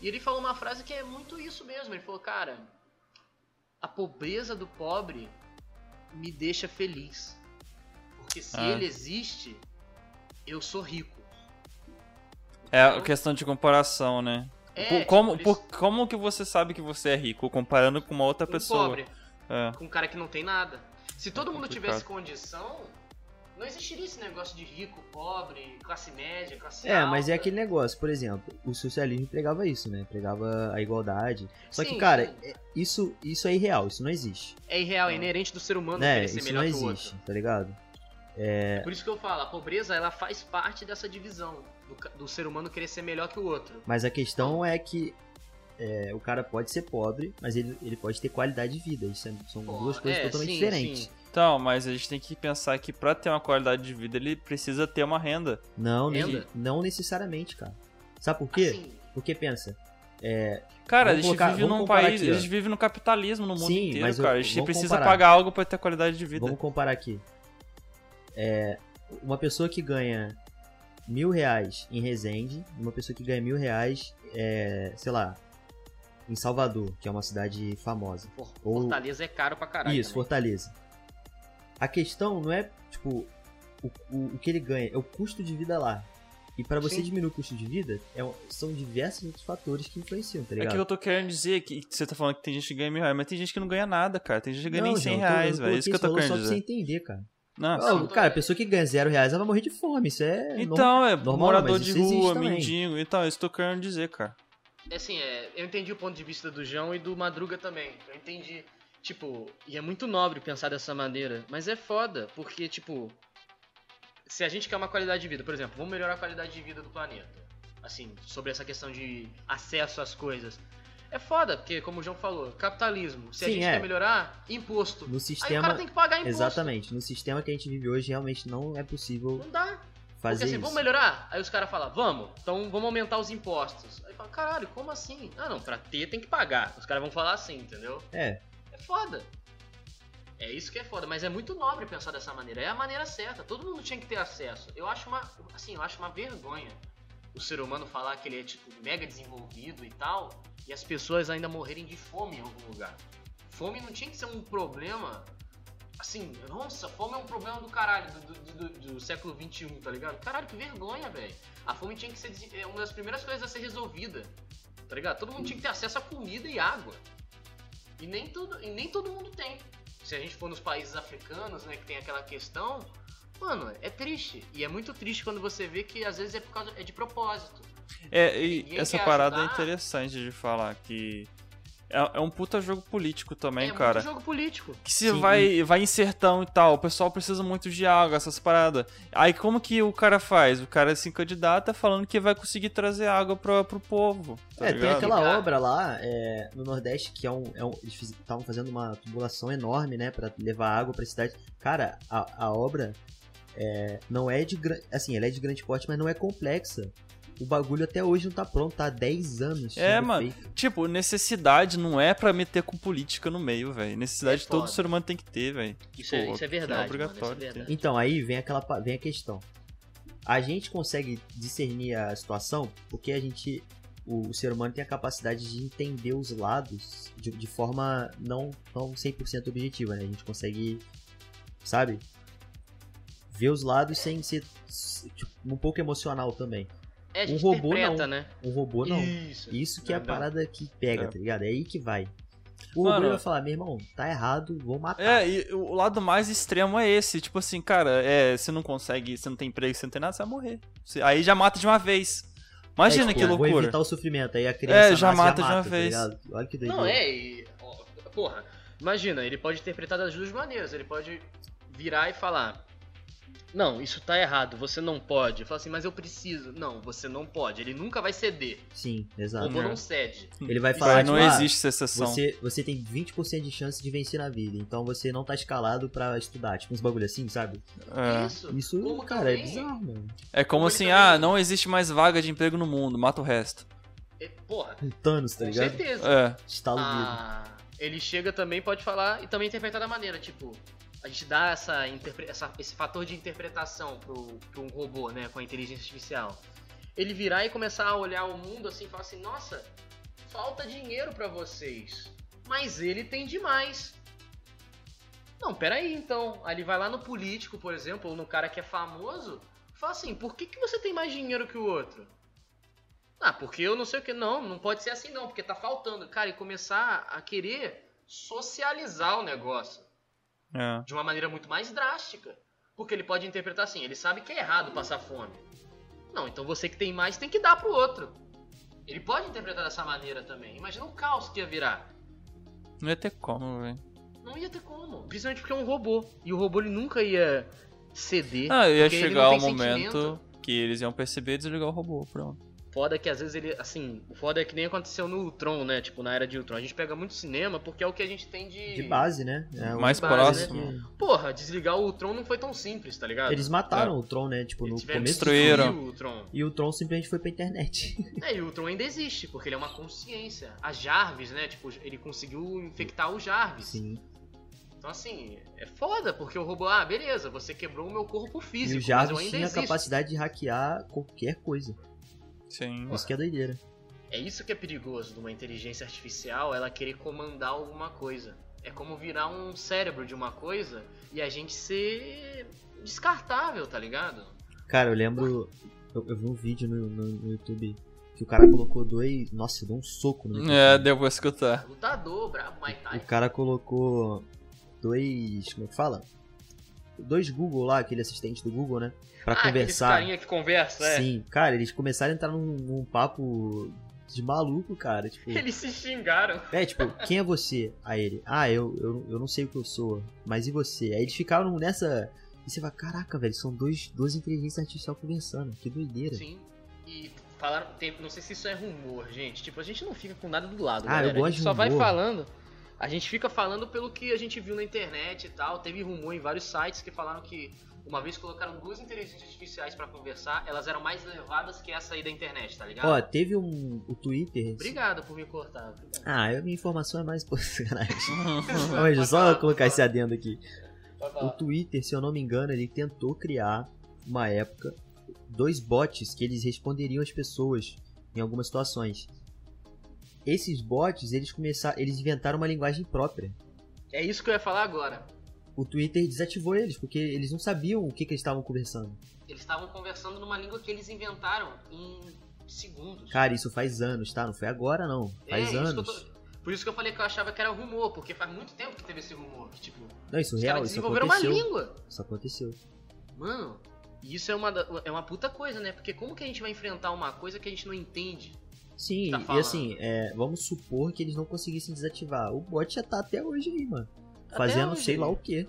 E ele falou uma frase que é muito isso mesmo, ele falou, cara, a pobreza do pobre me deixa feliz. Porque se Ah. ele existe, eu sou rico. É a Então, questão de comparação, né? é, Por- como, tipo, eles- por- como que você sabe que você é rico comparando com uma outra um pessoa? pobre, É. com um cara que não tem nada. Se todo mundo complicado. tivesse condição, não existiria esse negócio de rico, pobre, classe média, classe É, alta. mas é aquele negócio, por exemplo, o socialismo pregava isso, né? Pregava a igualdade. Só que, Sim, cara, sim. é- isso, isso é irreal, isso não existe. É irreal, é inerente do ser humano né? querer ser Isso não melhor que o existe, outro. tá ligado? É por isso que eu falo, a pobreza ela faz parte dessa divisão do, do ser humano querer ser melhor que o outro. Mas a questão é que é, o cara pode ser pobre, mas ele, ele pode ter qualidade de vida. Isso é- são Pô, duas coisas é, totalmente sim, diferentes. sim. Então, mas a gente tem que pensar que pra ter uma qualidade de vida, ele precisa ter uma renda. Não, Renda? não necessariamente, cara. Sabe por quê? Assim, Porque pensa, Cara, Vamos a gente colocar- vive num país, aqui, ó. a gente vive no capitalismo no mundo Sim, inteiro, mas eu- cara. A gente precisa comparar. pagar algo pra ter qualidade de vida. vamos comparar aqui. É, uma pessoa que ganha mil reais em Resende, e uma pessoa que ganha mil reais, é, sei lá, em Salvador, que é uma cidade famosa. For- Ou- Fortaleza é caro pra caralho. Isso, também. Fortaleza. A questão não é, tipo, o, o, o que ele ganha, é o custo de vida lá. E pra você Sim. diminuir o custo de vida, é são diversos outros fatores que influenciam, tá É ligado? que eu tô querendo dizer que você tá falando que tem gente que ganha mil reais, mas tem gente que não ganha nada, cara. Tem gente que ganha nem Não, 100 eu tô- reais, eu velho. É isso que eu tô querendo valor Só pra dizer. você entender, cara. Nossa. Ó, cara, a pessoa que ganha zero reais, ela vai morrer de fome. Isso é. normal. Então, é normal, morador de rua, mendigo. Então, é isso que eu tô querendo dizer, cara. É assim, é, eu entendi o ponto de vista do João e do Madruga também. Eu entendi. Tipo, e é muito nobre pensar dessa maneira, mas é foda, porque, tipo, se a gente quer uma qualidade de vida, por exemplo, vamos melhorar a qualidade de vida do planeta. Assim, sobre essa questão de acesso às coisas. É foda, porque, como o João falou, capitalismo. Se a Sim, gente é. quer melhorar, imposto. No Aí o sistema. cara tem que pagar imposto. Exatamente. No sistema que a gente vive hoje, realmente não é possível Não dá. fazer Porque assim, isso. vamos melhorar? Aí os caras falam, vamos, então vamos aumentar os impostos. Aí fala, caralho, como assim? Ah não, pra ter tem que pagar. Os caras vão falar assim, entendeu? É, É foda. É isso que é foda, mas é muito nobre pensar dessa maneira. É a maneira certa. Todo mundo tinha que ter acesso. Eu acho uma, assim, eu acho uma vergonha o ser humano falar que ele é tipo mega desenvolvido e tal, e as pessoas ainda morrerem de fome em algum lugar. Fome não tinha que ser um problema. Assim, nossa, fome é um problema do caralho, do, do, do- do século XXI, tá ligado? Caralho, que vergonha, velho. A fome tinha que ser é uma das primeiras coisas a ser resolvida, tá ligado? Todo mundo tinha que ter acesso a comida e água. E nem, tudo, e nem todo mundo tem. Se a gente for nos países africanos, né, que tem aquela questão, mano, é triste. E é muito triste quando você vê que às vezes é por causa é de propósito. É, e Ninguém essa parada é ajudar. interessante de falar, que é, é um puta jogo político também, é cara. muito jogo político. Que se Sim, vai, vai em sertão e tal, o pessoal precisa muito de água, essas paradas. Aí como que o cara faz? O cara se candidata falando que vai conseguir trazer água pro, pro povo. Tá é tem ligado? aquela Cara. obra lá é, no Nordeste que é um. É um eles estavam fazendo uma tubulação enorme, né? Pra levar água pra cidade. Cara, a, a obra é, não é de grande. Assim, ela é de grande porte, mas não é complexa. o bagulho até hoje não tá pronto, tá há 10 anos. É, mano. feito. Tipo, necessidade não é pra meter com política no meio, velho. Necessidade É todo ser humano tem que ter, velho. Isso, é, Pô, isso é é verdade. mano, obrigatório isso é verdade. Então, aí vem aquela vem a questão. A gente consegue discernir a situação porque a gente. O, o ser humano tem a capacidade de entender os lados de, de forma não, não 100% objetiva, né? A gente consegue, sabe? Ver os lados sem ser tipo, um pouco emocional também. É, a Um robô, não. né? Um robô não. Isso. Isso que é a parada que pega, É. tá ligado? É aí que vai. O Mano, robô vai falar, meu irmão, tá errado, vou matar. É, e o lado mais extremo é esse. Tipo assim, cara, é, você não consegue, você não tem emprego, você não tem nada, você vai morrer. Você- aí já mata de uma vez. Imagina É, tipo, que Vou loucura. evitar o sofrimento. Aí a criança É, já nasce, mata de uma tá vez. Olha que doideira. Não, é, e. ó, Porra, imagina, ele pode interpretar das duas maneiras. Ele pode virar e falar: Não, isso tá errado, você não pode. Fala assim, mas eu preciso. Não, você não pode. Ele nunca vai ceder. Sim, O exato. robô É. não cede. Ele vai falar, Mas não tipo, ah, existe essa exceção. Você, você tem 20% de chance de vencer na vida, então você não tá escalado pra estudar. Tipo uns bagulho assim, sabe? É. Isso. Isso, Como cara, é também- bizarro, mano. É como assim, também- ah, não existe mais vaga de emprego no mundo, mata o resto. É, Porra, Um Thanos, tá com ligado? certeza. É. Estalo. Ah, ele chega também, pode falar e também interpretar da maneira, tipo, a gente dá essa, essa- esse fator de interpretação pro um robô, né, com a inteligência artificial. Ele virar e começar a olhar o mundo assim e falar assim, nossa, falta dinheiro pra vocês, mas ele tem demais. Não, peraí então. Aí ele vai lá no político, por exemplo, ou no cara que é famoso, fala assim, por que, que você tem mais dinheiro que o outro? Ah, porque eu não sei o que. Não, não pode ser assim não, porque tá faltando. Cara, e começar a querer socializar o negócio É. de uma maneira muito mais drástica. Porque ele pode interpretar assim, ele sabe que é errado passar fome. Não, então você que tem mais tem que dar pro outro. Ele pode interpretar dessa maneira também. Imagina o caos que ia virar. Não ia ter como, velho. Não ia ter como. Principalmente porque é um robô. E o robô ele nunca ia ceder. Ah, ia chegar o momento sentimento. que eles iam perceber e desligar o robô, pronto. Foda é que às vezes ele, assim, o foda é que nem aconteceu no Ultron, né? Tipo, na era de Ultron. A gente pega muito cinema porque é o que a gente tem de. De base, né? É o Mais base, próximo. né? Porra, desligar o Ultron não foi tão simples, tá ligado? Eles mataram o Tron, né? Tipo, Eles no começo. Destruíram. o Ultron. E o Tron simplesmente foi pra internet. É, e o Ultron ainda existe, porque ele é uma consciência. A Jarvis, né? Tipo, ele conseguiu infectar o Jarvis. Sim. Então, assim, é foda, porque o robô, ah, beleza, você quebrou o meu corpo E físico, o mas eu Jarvis ainda tinha a capacidade de hackear qualquer coisa. Sim. Isso que é doideira. É isso que é perigoso de uma inteligência artificial, ela querer comandar alguma coisa. É como virar um cérebro de uma coisa e a gente ser descartável, tá ligado? Cara, eu lembro. Eu, eu vi um vídeo no, no- no YouTube que o cara colocou dois. Nossa, deu um soco no É, microfone. deu pra escutar. Lutador, brabo, Muay O cara colocou dois. Como é que fala? Dois Google lá, aquele assistente do Google, né? Pra ah, conversar. carinha que conversa, é. Sim, cara, eles começaram a entrar num, num papo de maluco, cara. Tipo, Eles se xingaram. é, tipo, quem é você? Aí ele, ah, eu, eu, eu não sei o que eu sou, mas e você? Aí eles ficaram nessa. E você fala, caraca, velho, são dois, duas inteligências artificiais conversando, que doideira. Sim. E falaram, tem- não sei se isso é rumor, gente. Tipo, a gente não fica com nada do lado, Ah, eu galera. a gosto gente de só vai falando. A gente fica falando pelo que a gente viu na internet e tal. Teve rumor em vários sites que falaram que uma vez colocaram duas inteligências artificiais pra conversar, elas eram mais levadas que essa aí da internet, tá ligado? Ó, teve um. O Twitter. Obrigado por me cortar. Obrigado. Ah, a minha informação é mais. Pô, sacanagem. Mas só falar, colocar esse adendo aqui. O. Twitter, se eu não me engano, ele tentou criar, uma época, dois bots que eles responderiam às pessoas em algumas situações. Esses bots, eles começaram, eles inventaram uma linguagem própria. É isso que eu ia falar agora. O Twitter desativou eles, porque eles não sabiam o que, que eles estavam conversando. Eles estavam conversando numa língua que eles inventaram em segundos. Cara, isso faz anos, tá? Não foi agora, não. Faz É, isso anos. tô- Por isso que eu falei que eu achava que era rumor, porque faz muito tempo que teve esse rumor. Que, tipo, Não, isso os real, caras isso desenvolveram uma língua. Isso aconteceu. Mano, isso é uma, é uma puta coisa, né? Porque como que a gente vai enfrentar uma coisa que a gente não entende? Sim, Tá e assim, é, vamos supor que eles não conseguissem desativar. O bot já tá até hoje aí, mano. Fazendo hoje. sei lá o que.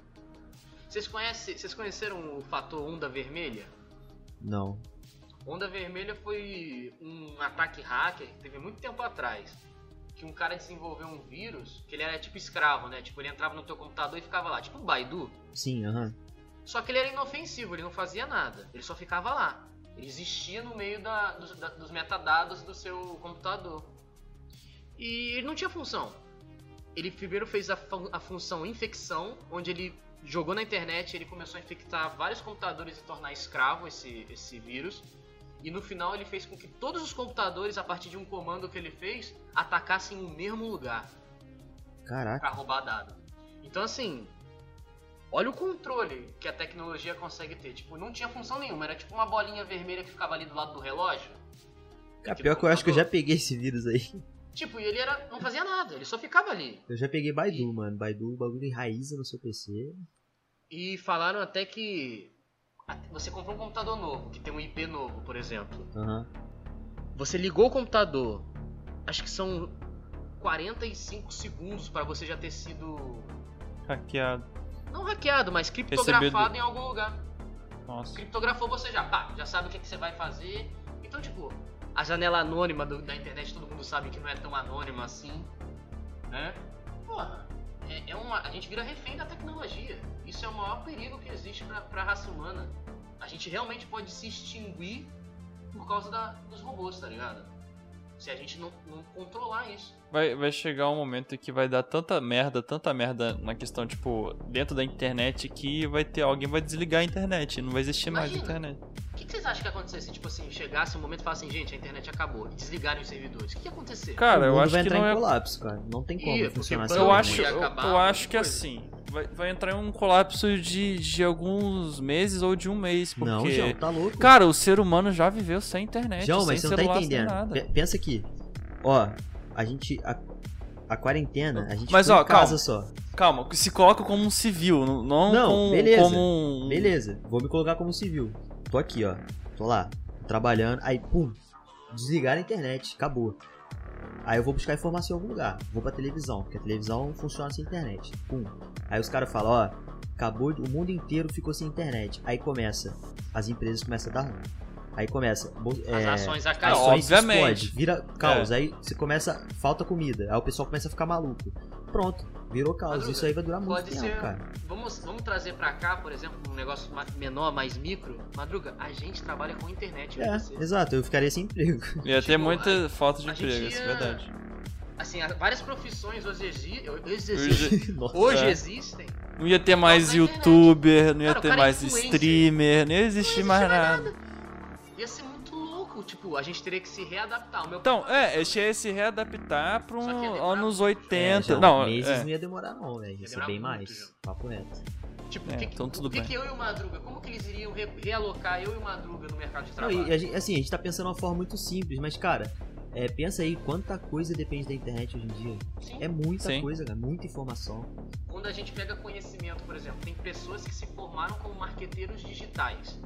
Vocês, conhecem, vocês conheceram o fator onda vermelha? Não. Onda vermelha foi um ataque hacker que teve muito tempo atrás. Que um cara desenvolveu um vírus que ele era tipo escravo, né? Tipo, ele entrava no teu computador e ficava lá, tipo um Baidu. Sim, aham. Só que ele era inofensivo, ele não fazia nada, ele só ficava lá. Ele existia no meio da, dos, da- dos metadados do seu computador. E ele não tinha função. Ele primeiro fez a, fu- a função infecção, onde ele jogou na internet, ele começou a infectar vários computadores e tornar escravo esse, esse vírus. E no final ele fez com que todos os computadores, a partir de um comando que ele fez, atacassem o mesmo lugar Caraca. para roubar dado. Então assim, olha o controle que a tecnologia consegue ter. Tipo, não tinha função nenhuma, era tipo uma bolinha vermelha que ficava ali do lado do relógio. Cara, pior que eu acho que eu já peguei esse vírus aí. Tipo, e ele era, não fazia nada, ele só ficava ali. Eu já peguei Baidu, mano. Baidu, o bagulho enraiza no seu PC. E falaram até que você comprou um computador novo, que tem um IP novo, por exemplo. Aham. Você ligou o computador, acho que são 45 segundos para você já ter sido Hackeado. não hackeado, mas criptografado Recebido. em algum lugar. Nossa. criptografou você já, pá, já sabe o que, que você vai fazer. Então, tipo, a janela anônima do- da internet todo mundo sabe que não é tão anônima assim, né? Porra, é, é uma, a gente vira refém da tecnologia. Isso é o maior perigo que existe pra, pra raça humana. A gente realmente pode se extinguir por causa da, dos robôs, tá ligado? Se a gente não, não controlar isso. Vai, vai chegar um momento que vai dar tanta merda, tanta merda na questão, tipo, dentro da internet que vai ter alguém vai desligar a internet, não vai existir mais a Imagina. internet. O que, que vocês acham que ia acontecer se, tipo assim, chegasse um momento e falasse assim, gente, a internet acabou, e desligarem os servidores? O que, ia acontecer? Cara, eu acho vai que entrar não em é colapso, cara. Não tem como Ia, funcionar assim. Eu acho, eu, acabar eu acho que coisa. assim, vai, vai entrar em um colapso de, de alguns meses ou de um mês, porque... Não, João, tá louco. Cara, o ser humano já viveu sem internet, João, sem mas você não tá celular, sem entendendo. Pensa aqui. Ó, a gente. A, a quarentena, a gente Mas, ó, em casa calma. só. Calma, se coloca como um civil, não, não, Não, como, beleza, como um... Beleza, vou me colocar como civil. Tô aqui, ó. Tô lá, trabalhando. Aí, pum, desligar a internet, acabou. Aí eu vou buscar informação em algum lugar. Vou pra televisão, porque a televisão funciona sem internet. Pum. Aí os caras falam, ó, acabou, o mundo inteiro ficou sem internet. Aí começa, as empresas começam a dar ruim. Aí começa, bo- As é, ações acabam. ações obviamente. explode, vira caos. Aí você começa, falta comida. Aí o pessoal começa a ficar maluco. Pronto, virou caos. Madruga, Isso aí vai durar muito Pode tempo, ser. cara. Vamos, vamos trazer pra cá, por exemplo, um negócio menor, mais micro. Madruga, a gente trabalha com internet. É, você. exato, eu ficaria sem emprego. Ia ter Tipo, muita falta de a emprego, isso é verdade. Assim, várias profissões hoje, exi- hoje, É. existem. Não ia ter mais internet. youtuber, não ia Cara, ter é mais influencer. streamer, não ia existir Não mais existe mais nada. Ia ser louco. Tipo, a gente teria que se readaptar. O meu Então, é, gente ia se readaptar para ia um anos muito. 80. É, já não, meses é. não ia demorar não, velho. Ia ser demorar bem mais. João. Papo reto. Tipo, É, o que, então tudo o que, bem. que eu e o Madruga, como que eles iriam re- realocar eu e o Madruga no mercado de Não, trabalho? e a gente- assim, a gente tá pensando de uma forma muito simples, mas, cara, é, pensa aí quanta coisa depende da internet hoje em dia. Sim. É muita Sim. coisa, cara, muita informação. Quando a gente pega conhecimento, por exemplo, tem pessoas que se formaram como marqueteiros digitais.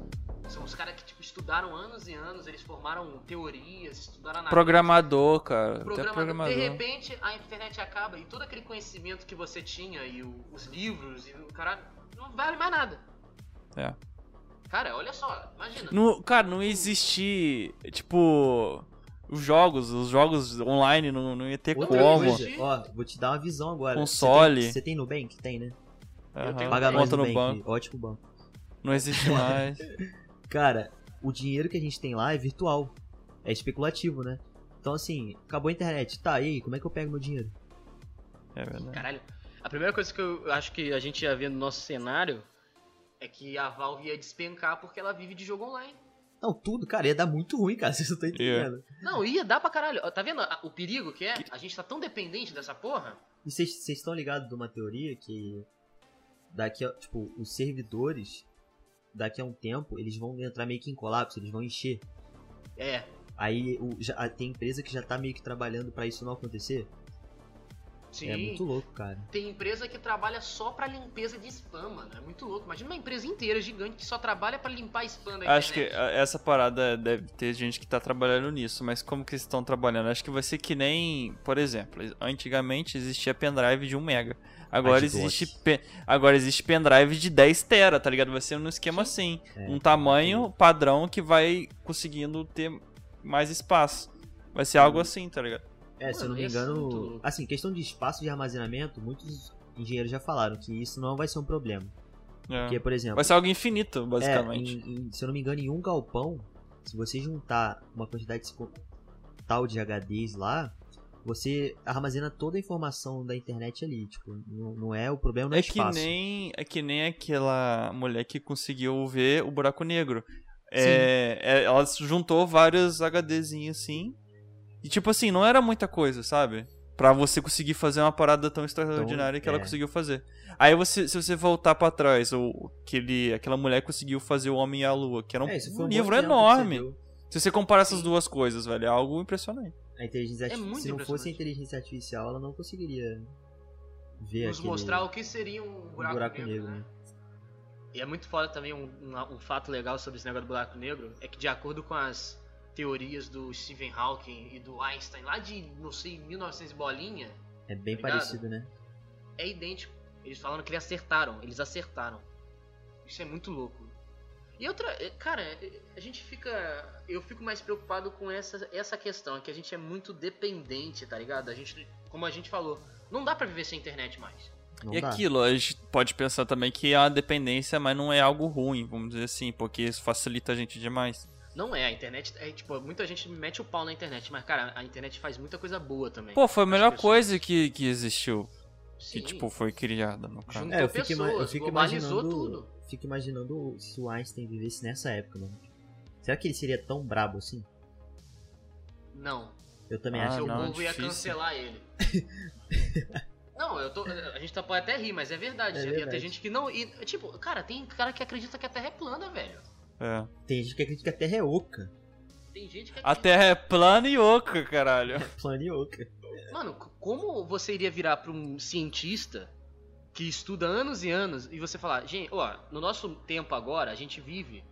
São os caras que tipo, estudaram anos e anos, eles formaram teorias, estudaram análise. Programador, cara. Até Programador. programador. De repente a internet acaba e todo aquele conhecimento que você tinha e o- os livros e o cara não vale mais nada. É. Cara, olha só, imagina. No, cara, não existir, tipo, os jogos, os jogos online não, não ia ter Outra como. coisa, ó, vou te dar uma visão agora. Console. Você tem, você tem Nubank? Tem, né? Tenho Paga nós no Nubank, banco. ótimo banco. Não existe mais. Cara, o dinheiro que a gente tem lá é virtual. É especulativo, né? Então, assim, acabou a internet. Tá, e aí, como é que eu pego meu dinheiro? É verdade. Caralho, a primeira coisa que eu acho que a gente ia ver no nosso cenário é que a Valve ia despencar porque ela vive de jogo online. Não, tudo, cara, ia dar muito ruim, cara. Vocês não estão entendendo. Não, ia dar pra caralho. Tá vendo o perigo que é? A gente tá tão dependente dessa porra. E vocês estão ligados de uma teoria que daqui a, tipo, os servidores, daqui a um tempo, eles vão entrar meio que em colapso, eles vão encher. É, Aí o, já, tem empresa que já tá meio que trabalhando pra isso não acontecer. Sim. É muito louco, cara. Tem empresa que trabalha só pra limpeza de spam, mano. É muito louco. Imagina uma empresa inteira gigante que só trabalha pra limpar spam da Acho que internet. essa parada deve ter gente que tá trabalhando nisso, mas como que eles estão trabalhando? Acho que vai ser que nem, por exemplo, antigamente existia pendrive de 1 mega. Agora de existe, agora existe pendrive de 10 tera, tá ligado? Vai ser um esquema assim, É, um tamanho padrão que vai conseguindo ter mais espaço. Vai ser algo assim, tá ligado? É, se eu não me engano. Assim, questão de espaço de armazenamento, muitos engenheiros já falaram que isso não vai ser um problema. É. Porque, por exemplo. Vai ser algo infinito, é, basicamente. em- em- se eu não me engano, em um galpão, se você juntar uma quantidade de- tal de HDs lá, você armazena toda a informação da internet ali. Tipo, não, não é o problema não é, É que espaço. nem é que nem aquela mulher que conseguiu ver o buraco negro. É, é, ela juntou vários HDzinhos assim. E tipo assim, não era muita coisa, sabe? Pra você conseguir fazer uma parada tão extraordinária que ela é. conseguiu fazer. Aí você, se você voltar pra trás, o, aquele, aquela mulher conseguiu fazer o Homem e a Lua, que era um, É, um um livro enorme. você. Se você comparar essas Sim. duas coisas, velho, é algo impressionante. A inteligência É arti- muito se não fosse a inteligência artificial, ela não conseguiria ver Nos aquele mostrar o que seria um buraco, buraco negro, negro, né? né? E é muito foda também um, um, um fato legal sobre esse negócio do buraco negro é que de acordo com as teorias do Stephen Hawking e do Einstein lá de não sei 1900 e bolinha É bem Ligado? parecido, né? é idêntico. Eles falaram que eles acertaram, eles acertaram. Isso é muito louco. E outra, eh, cara, eh, a gente fica, eu fico mais preocupado com essa essa questão, que a gente é muito dependente, tá ligado? A gente, como a gente falou, não dá pra viver sem internet mais. Não e dá. aquilo, a gente pode pensar também que é uma dependência, mas não é algo ruim, vamos dizer assim, porque isso facilita a gente demais. Não é, a internet é tipo, muita gente mete o pau na internet, mas cara, a internet faz muita coisa boa também. Pô, foi a melhor pessoas- coisa que, que existiu. Sim, Que, tipo, foi criada, no caso. Juntou É, eu fico, ima- eu pessoas, fico imaginando. tudo. Fico imaginando se o Einstein vivesse nessa época, mano. Será que ele seria tão brabo assim? Não, Eu também Ah, acho que não, não. povo ia cancelar ele. Não, eu tô. A gente tá, pode até rir, mas é verdade. É ia verdade. ter gente que não. E, tipo, cara, tem cara que acredita que a Terra é plana, velho. É. Tem gente que acredita que a Terra é oca. Tem gente que A acredita. Terra é plana e oca, caralho. Plana e oca. Mano, como você iria virar pra um cientista que estuda anos e anos e você falar, gente, ó, no nosso tempo agora, a gente vive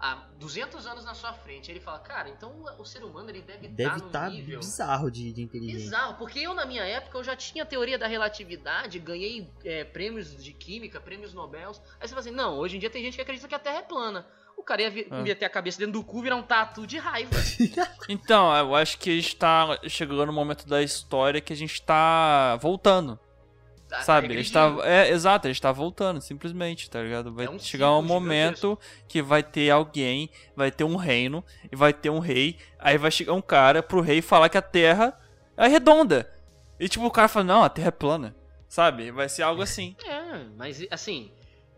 há 200 anos na sua frente. Aí ele fala, cara, então o ser humano ele deve Deve estar estar no nível. bizarro de, de inteligência. Bizarro, porque eu na minha época eu já tinha a teoria da relatividade, ganhei é, prêmios de química, prêmios Nobel. Aí você fala assim, não, hoje em dia tem gente que acredita que a Terra é plana. O cara ia, vi- Ah. ia ter a cabeça dentro do cu e virar um tatu de raiva. Então, eu acho que a gente tá chegando no momento da história que a gente tá voltando. Tá Sabe? A gente tá, é, exato, a gente tá voltando, simplesmente, tá ligado? Vai É um chegar um momento que vai ter alguém, vai ter um reino, e vai ter um rei, aí vai chegar um cara pro rei falar que a Terra é redonda. E tipo, o cara fala, não, a Terra é plana. Sabe? Vai ser algo assim. É, mas assim,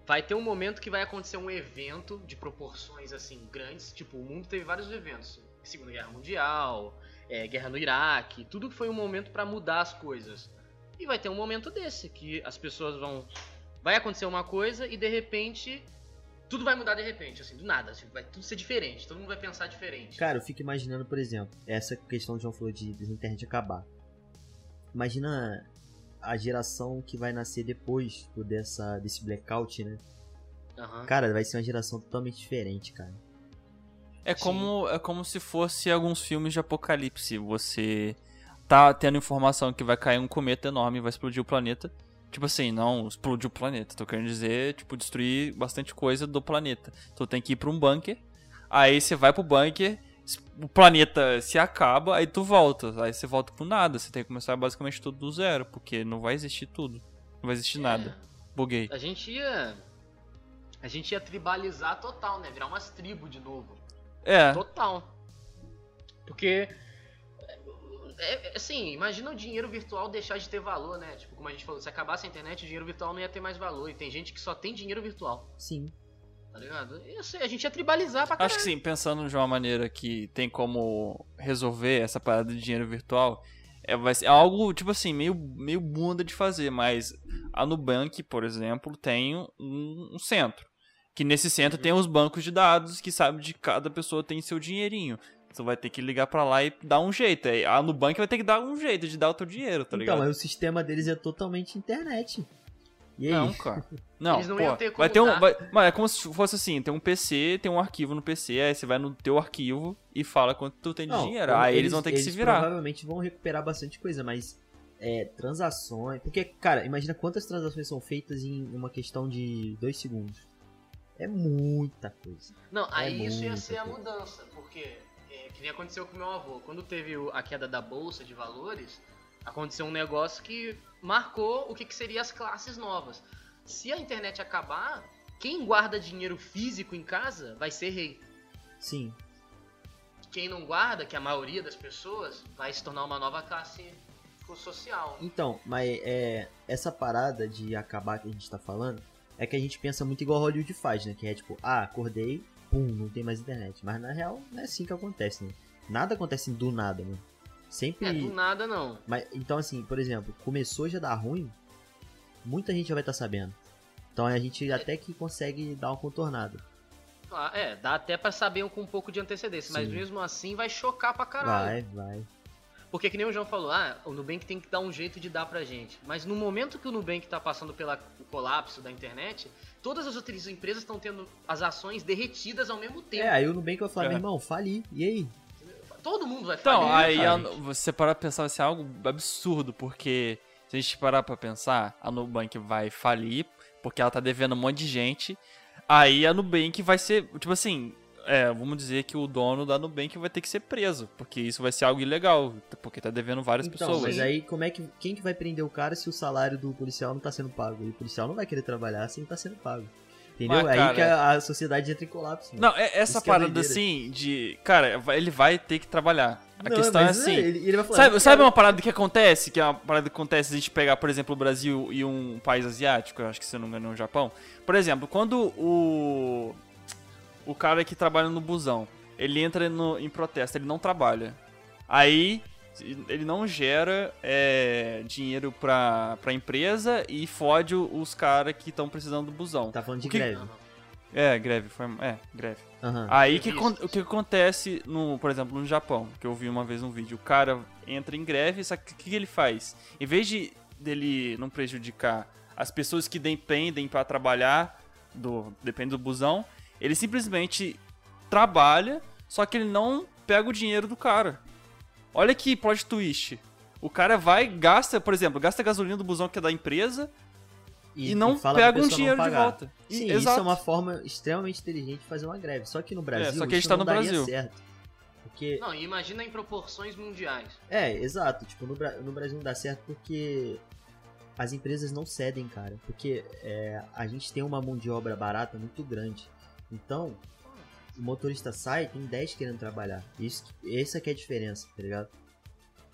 vai ter um momento que vai acontecer um evento de proporções assim grandes. Tipo, o mundo teve vários eventos. Segunda Guerra Mundial, é, Guerra no Iraque, tudo foi um momento pra mudar as coisas. E vai ter um momento desse, que as pessoas vão. Vai acontecer uma coisa e de repente. Tudo vai mudar de repente, assim, do nada. assim, vai tudo ser diferente, todo mundo vai pensar diferente. Cara, eu fico imaginando, por exemplo, essa questão que o João falou de, de internet acabar. Imagina a geração que vai nascer depois dessa, desse blackout, né? Aham. Cara, vai ser uma geração totalmente diferente, cara. É Sim. como, é como se fosse alguns filmes de apocalipse. Você tá tendo informação que vai cair um cometa enorme e vai explodir o planeta. Tipo assim, não explodir o planeta. Tô querendo dizer, tipo, destruir bastante coisa do planeta. Então tem que ir pra um bunker. Aí você vai pro bunker, o planeta se acaba, aí tu volta. Aí você volta pro nada. Você tem que começar basicamente tudo do zero, porque não vai existir tudo. Não vai existir nada. Buguei. A gente ia. A gente ia tribalizar total, né? Virar umas tribos de novo. É, Total. Porque. É, é, assim, imagina o dinheiro virtual deixar de ter valor, né? Tipo, como a gente falou, se acabasse a internet, o dinheiro virtual não ia ter mais valor. E tem gente que só tem dinheiro virtual, Sim. Tá ligado? Ia ser- a gente ia tribalizar pra caralho. Acho que sim, pensando de uma maneira que tem como resolver essa parada de dinheiro virtual, é, vai ser algo, tipo assim, meio, meio bunda de fazer, mas a Nubank, por exemplo, tem um, um centro. Que nesse centro Uhum. tem os bancos de dados que sabe de cada pessoa tem seu dinheirinho. Você vai ter que ligar pra lá e dar um jeito. Aí A Nubank vai ter que dar um jeito de dar o teu dinheiro, tá então, ligado? mas o sistema deles é totalmente internet. E aí? Não, cara. Não, Eles não pô, iam ter vai como ter um, vai, mano, é como se fosse assim, tem um PC, tem um arquivo no PC, aí você vai no teu arquivo e fala quanto tu tem de Não, dinheiro. Aí eles, vão ter que se eles virar. provavelmente vão recuperar bastante coisa, mas é, transações. Porque, cara, imagina quantas transações são feitas em uma questão de dois segundos. É muita coisa. Não, aí É isso ia ser a coisa. mudança, porque é, que nem aconteceu com meu avô. Quando teve a queda da bolsa de valores, aconteceu um negócio que marcou o que, que seria as classes novas. Se a internet acabar, quem guarda dinheiro físico em casa vai ser rei. Sim. quem não guarda, que a maioria das pessoas, vai se tornar uma nova classe social. Então, mas é, essa parada de acabar que a gente tá falando, é que a gente pensa muito igual Hollywood faz, né? Que é tipo, ah, acordei, pum, não tem mais internet. Mas na real, não é assim que acontece, né? Nada acontece do nada, né? Sempre. É, do nada não. Mas, então, assim, por exemplo, começou já dar ruim, muita gente já vai estar tá sabendo. Então a gente até que consegue dar uma contornada. Ah, é, dá até para saber com um pouco de antecedência, Sim. mas mesmo assim vai chocar pra caralho. Vai, vai. Porque que nem o João falou, ah, o Nubank tem que dar um jeito de dar pra gente. Mas no momento que o Nubank tá passando pelo colapso da internet, todas as outras empresas estão tendo as ações derretidas ao mesmo tempo. É, aí o Nubank vai falar, é. meu irmão, fali, e aí? Todo mundo vai então, falir. Então, aí a, você parar pra pensar, vai ser algo absurdo, porque se a gente parar pra pensar, a Nubank vai falir, porque ela tá devendo um monte de gente. Aí a Nubank vai ser, tipo assim, é, vamos dizer que o dono da Nubank vai ter que ser preso, porque isso vai ser algo ilegal, porque tá devendo várias então, pessoas. Mas aí como é que quem que vai prender o cara se o salário do policial não tá sendo pago? E o policial não vai querer trabalhar sem tá sendo pago. Entendeu? Mas, cara, aí que a, a, sociedade entra em colapso. Não, é, essa isso é parada é assim de. Cara, ele vai ter que trabalhar. A não, questão é assim. É, ele, ele falar, sabe, sabe uma parada que acontece? Que é uma parada que acontece se a gente pegar, por exemplo, o Brasil e um país asiático, eu acho que se eu não me engano, o Japão. Por exemplo, quando o o cara que trabalha no busão, ele entra no, em protesto, ele não trabalha. Aí ele não gera é, dinheiro pra, pra empresa e fode os caras que estão precisando do busão. Tá falando de que, greve. É, greve, foi. É, greve. Uhum. Aí que, o que acontece, no, por exemplo, no Japão, que eu vi uma vez um vídeo, o cara entra em greve, só que o que ele faz? Em vez de dele não prejudicar as pessoas que dependem para trabalhar, do, depende do busão, ele simplesmente trabalha, só que ele não pega o dinheiro do cara. Olha que plot twist. O cara vai, gasta, por exemplo, gasta a gasolina do busão que é da empresa e, e não e pega um dinheiro de volta. Sim, e, isso é uma forma extremamente inteligente de fazer uma greve. Só que no Brasil, é, só que a gente tá no Brasil. certo. Porque... Não, imagina em proporções mundiais. É, exato. Tipo, no, no Brasil não dá certo porque as empresas não cedem, cara. Porque é, a gente tem uma mão de obra barata muito grande. Então, o motorista sai, tem 10 querendo trabalhar. Isso, essa que é a diferença, tá ligado?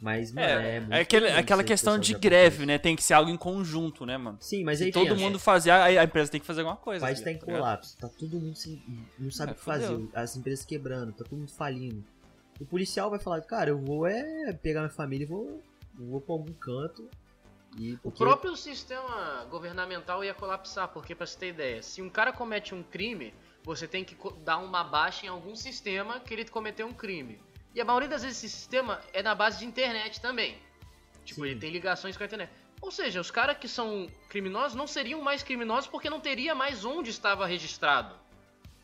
Mas, mano, é, é, é aquele, aquela questão de greve, né? Tem que ser algo em conjunto, né, mano? Sim, mas aí Se todo mundo fazer, a, empresa tem que fazer alguma coisa. O país tá em colapso, tá todo mundo sem, não sabe é, o que fazer, as empresas quebrando, tá todo mundo falindo. O policial vai falar, cara, eu vou é pegar minha família e vou, vou pra algum canto. E porque... O próprio sistema governamental ia colapsar, porque pra você ter ideia, se um cara comete um crime, você tem que dar uma baixa em algum sistema que ele cometeu um crime. E a maioria das vezes esse sistema é na base de internet também. Tipo, Sim. ele tem ligações com a internet. Ou seja, os caras que são criminosos não seriam mais criminosos porque não teria mais onde estava registrado.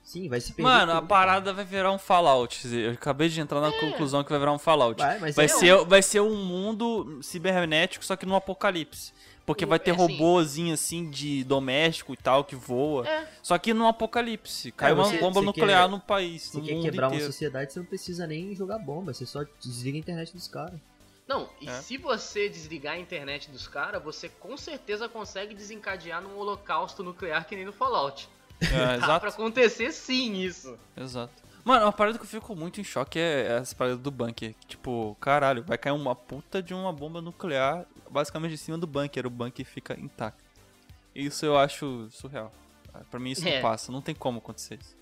Sim, vai se perder. Mano, tudo, a parada cara. vai virar um Fallout. Eu acabei de entrar na é. conclusão que vai virar um Fallout. Vai, vai, é ser, um... vai ser um mundo cibernético, só que no apocalipse. Porque vai ter é, robôzinho assim de doméstico e tal que voa. É. Só que no apocalipse. Cai é, você, uma bomba nuclear quer, no país. Se no quer quebrar inteiro. uma sociedade, você não precisa nem jogar bomba. Você só desliga a internet dos caras. Não, e é. se você desligar a internet dos caras, você com certeza consegue desencadear num holocausto nuclear que nem no Fallout. É, Dá exato. pra acontecer sim isso. Exato. Mano, uma parada que eu fico muito em choque é essa parada do bunker. Tipo, caralho, vai cair uma puta de uma bomba nuclear basicamente em cima do bunker. O bunker fica intacto. Isso eu acho surreal. Pra mim isso é. não passa, não tem como acontecer isso.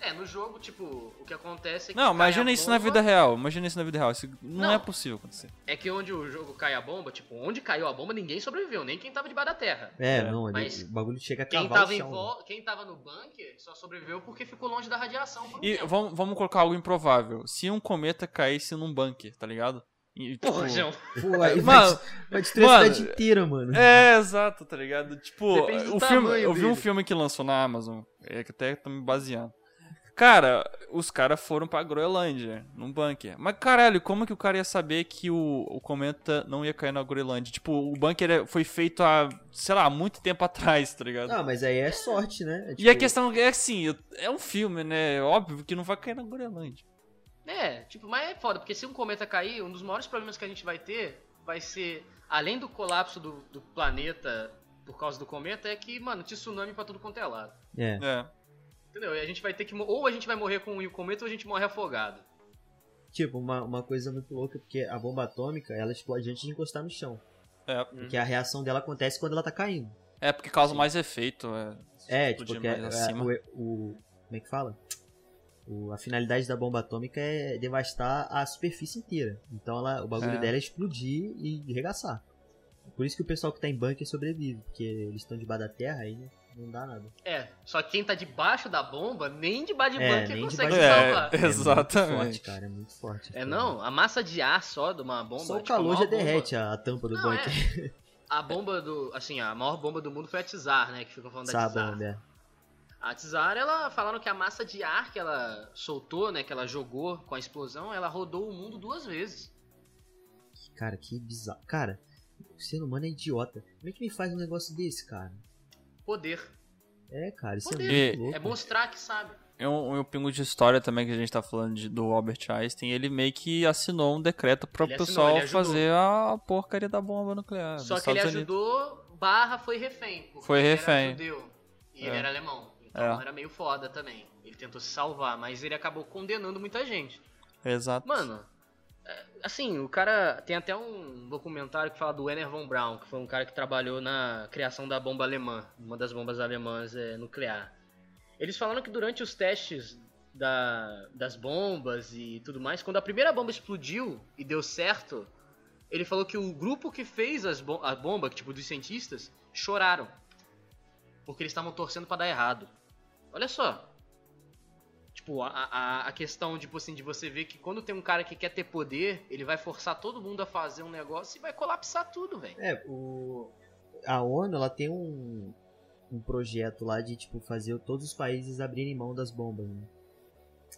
É, no jogo, tipo, o que acontece é que. Não, imagina isso bomba... na vida real. Imagina isso na vida real. Isso não, não, é possível acontecer. É que onde o jogo cai a bomba, tipo, onde caiu a bomba, ninguém sobreviveu, nem quem tava debaixo da terra. É, é. não, Mas o bagulho chega a quem tava, em vo... quem tava no bunker só sobreviveu porque ficou longe da radiação. e vamos, vamos colocar algo improvável. Se um cometa caísse num bunker, tá ligado? E, tipo, Porra, João. Pô, aí mano, vai destruir mano, a cidade inteira, mano. É, exato, tá ligado? Tipo, o filme, eu vi um filme que lançou na Amazon, é que até tô me baseando. Cara, os caras foram pra Groenlândia, num bunker. Mas caralho, como que o cara ia saber que o, o cometa não ia cair na Groenlândia? Tipo, o bunker foi feito há, sei lá, muito tempo atrás, tá ligado? Ah, mas aí é sorte, né? É, tipo... E a tipo questão é assim, é um filme, né? Óbvio que não vai cair na Groenlândia. É, tipo, mas é foda, porque se um cometa cair, um dos maiores problemas que a gente vai ter vai ser, além do colapso do, do planeta por causa do cometa, é que, mano, tsunami pra tudo quanto é lado. É. é. Entendeu? E a gente vai ter que. Ou a gente vai morrer com o cometa ou a gente morre afogado. tipo, uma, uma coisa muito louca, porque a bomba atômica, ela explode antes de encostar no chão. É, Porque a reação dela acontece quando ela tá caindo. é porque causa mais efeito. É, É, tipo, que é, mais é, acima. o, o- Como é que fala? O- a finalidade da bomba atômica é devastar a superfície inteira. Então ela, o bagulho É. dela é explodir e arregaçar. Por isso que o pessoal que tá em bunker sobrevive, porque eles estão debaixo da terra aí não dá nada. É, só que quem tá debaixo da bomba, nem debaixo de É, bunker consegue de- salvar. É, É muito Exatamente. forte, cara, é muito forte. É não, a massa de ar só de uma bomba. Só o tipo, a calor maior já bomba- derrete a, a tampa do Não, bunker. é. A bomba do. Assim, a maior bomba do mundo foi a Tsar, né? Que ficou falando da Sabe, Tsar. né? A Tsar, ela falaram que a massa de ar que ela soltou, né? Que ela jogou com a explosão, ela rodou o mundo duas vezes. Cara, que bizarro. Cara, o ser humano é idiota. Como é que me faz um negócio desse, cara? Poder. É, cara, isso Poder. é muito louco. É mostrar que sabe. É um, um pingo de história também que a gente tá falando de- do Albert Einstein. Ele meio que assinou um decreto para o Ele pessoal ele fazer a porcaria da bomba nuclear. Só que ele Estados Unidos. ajudou, barra foi refém. Foi ele refém. Era judeu, e ele É. era alemão. Então É. era meio foda também. Ele tentou se salvar, mas ele acabou condenando muita gente. Exato. Mano, é, assim, o cara. Tem até um documentário que fala do Werner von Braun, que foi um cara que trabalhou na criação da bomba alemã, uma das bombas alemãs é, nuclear. Eles falaram que durante os testes da- das bombas e tudo mais, quando a primeira bomba explodiu e deu certo, ele falou que o grupo que fez as bom- a bomba, tipo, dos cientistas, choraram. Porque eles estavam torcendo pra dar errado. Olha só. Tipo, a, a, a questão tipo assim, de você ver que quando tem um cara que quer ter poder, ele vai forçar todo mundo a fazer um negócio e vai colapsar tudo, velho. É, o... a ONU ela tem um, um projeto lá de tipo fazer todos os países abrirem mão das bombas, né?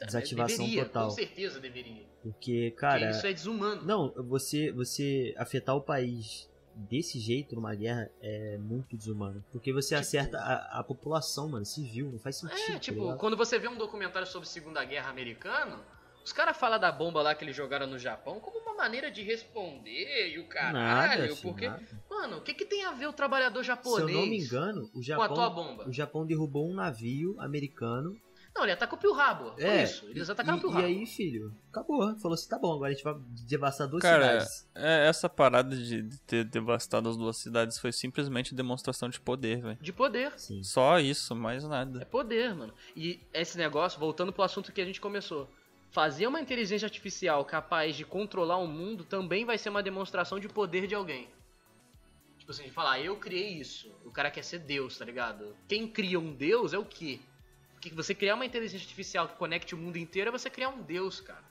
Desativação deveria, total. Com certeza deveria. Porque, Porque cara, isso é desumano. não, você você afetar o país desse jeito numa guerra é muito desumano, porque você Tipo- acerta a, a população, mano, civil, não faz sentido. É, tá tipo, quando você vê um documentário sobre Segunda Guerra Americana, os caras falam da bomba lá que eles jogaram no Japão como uma maneira de responder e o caralho, nada, filho, porque, nada. mano, o que que tem a ver o trabalhador Se eu japonês não me engano, o Japão, o Japão derrubou um navio americano Não, ele atacou Pearl Harbor, foi É, isso, eles atacaram e, Pearl e aí, filho, acabou. Falou assim, tá bom, agora a gente vai devastar duas Cara, cidades. É, essa parada de de ter devastado as duas cidades foi simplesmente demonstração de poder, velho. De poder. Sim. Só isso, mais É nada. poder, mano. E esse negócio, voltando pro assunto que a gente começou. Fazer uma inteligência artificial capaz de controlar o mundo também vai ser uma demonstração de poder de alguém. Tipo assim, de falar, eu criei isso. O cara quer ser Deus, tá ligado? Quem cria um Deus é o quê? Porque você criar uma inteligência artificial que conecte o mundo inteiro é você criar um Deus, cara.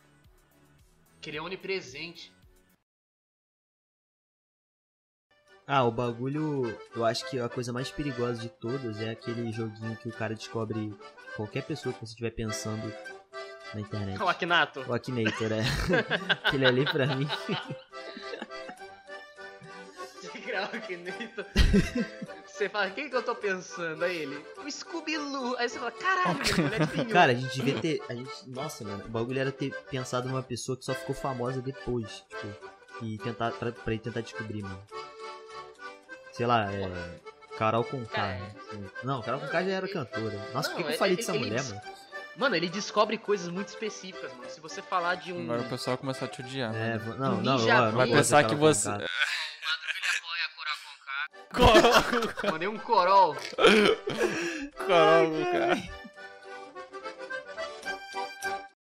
Que ele é onipresente. Ah, o bagulho, eu acho que a coisa mais perigosa de todas é aquele joguinho que o cara descobre qualquer pessoa que você estiver pensando na internet. O Akinato. O Akinator, é. Aquele ali pra mim. Você criar o Akinator. Você fala, quem que eu tô pensando? Aí ele, o Scooby-Doo. Aí você fala, caralho, adivinhou. Cara, a gente devia ter. A gente, nossa, mano, o bagulho era ter pensado numa pessoa que só ficou famosa depois. Tipo, e tentar. Pra, pra ele tentar descobrir, mano. Sei lá, é. Carol Conká. Cara, né? Não, Carol Conká já era cantora. Nossa, Não, por que, que eu ele- falei dessa ele- mulher, ele- mano? Mano, ele descobre coisas muito específicas, mano. Se você falar de um. Agora o pessoal vai começar a te odiar, É, mano. não, não, eu não Vai pensar que você- Conká. Mandei um corol. Caramba, cara.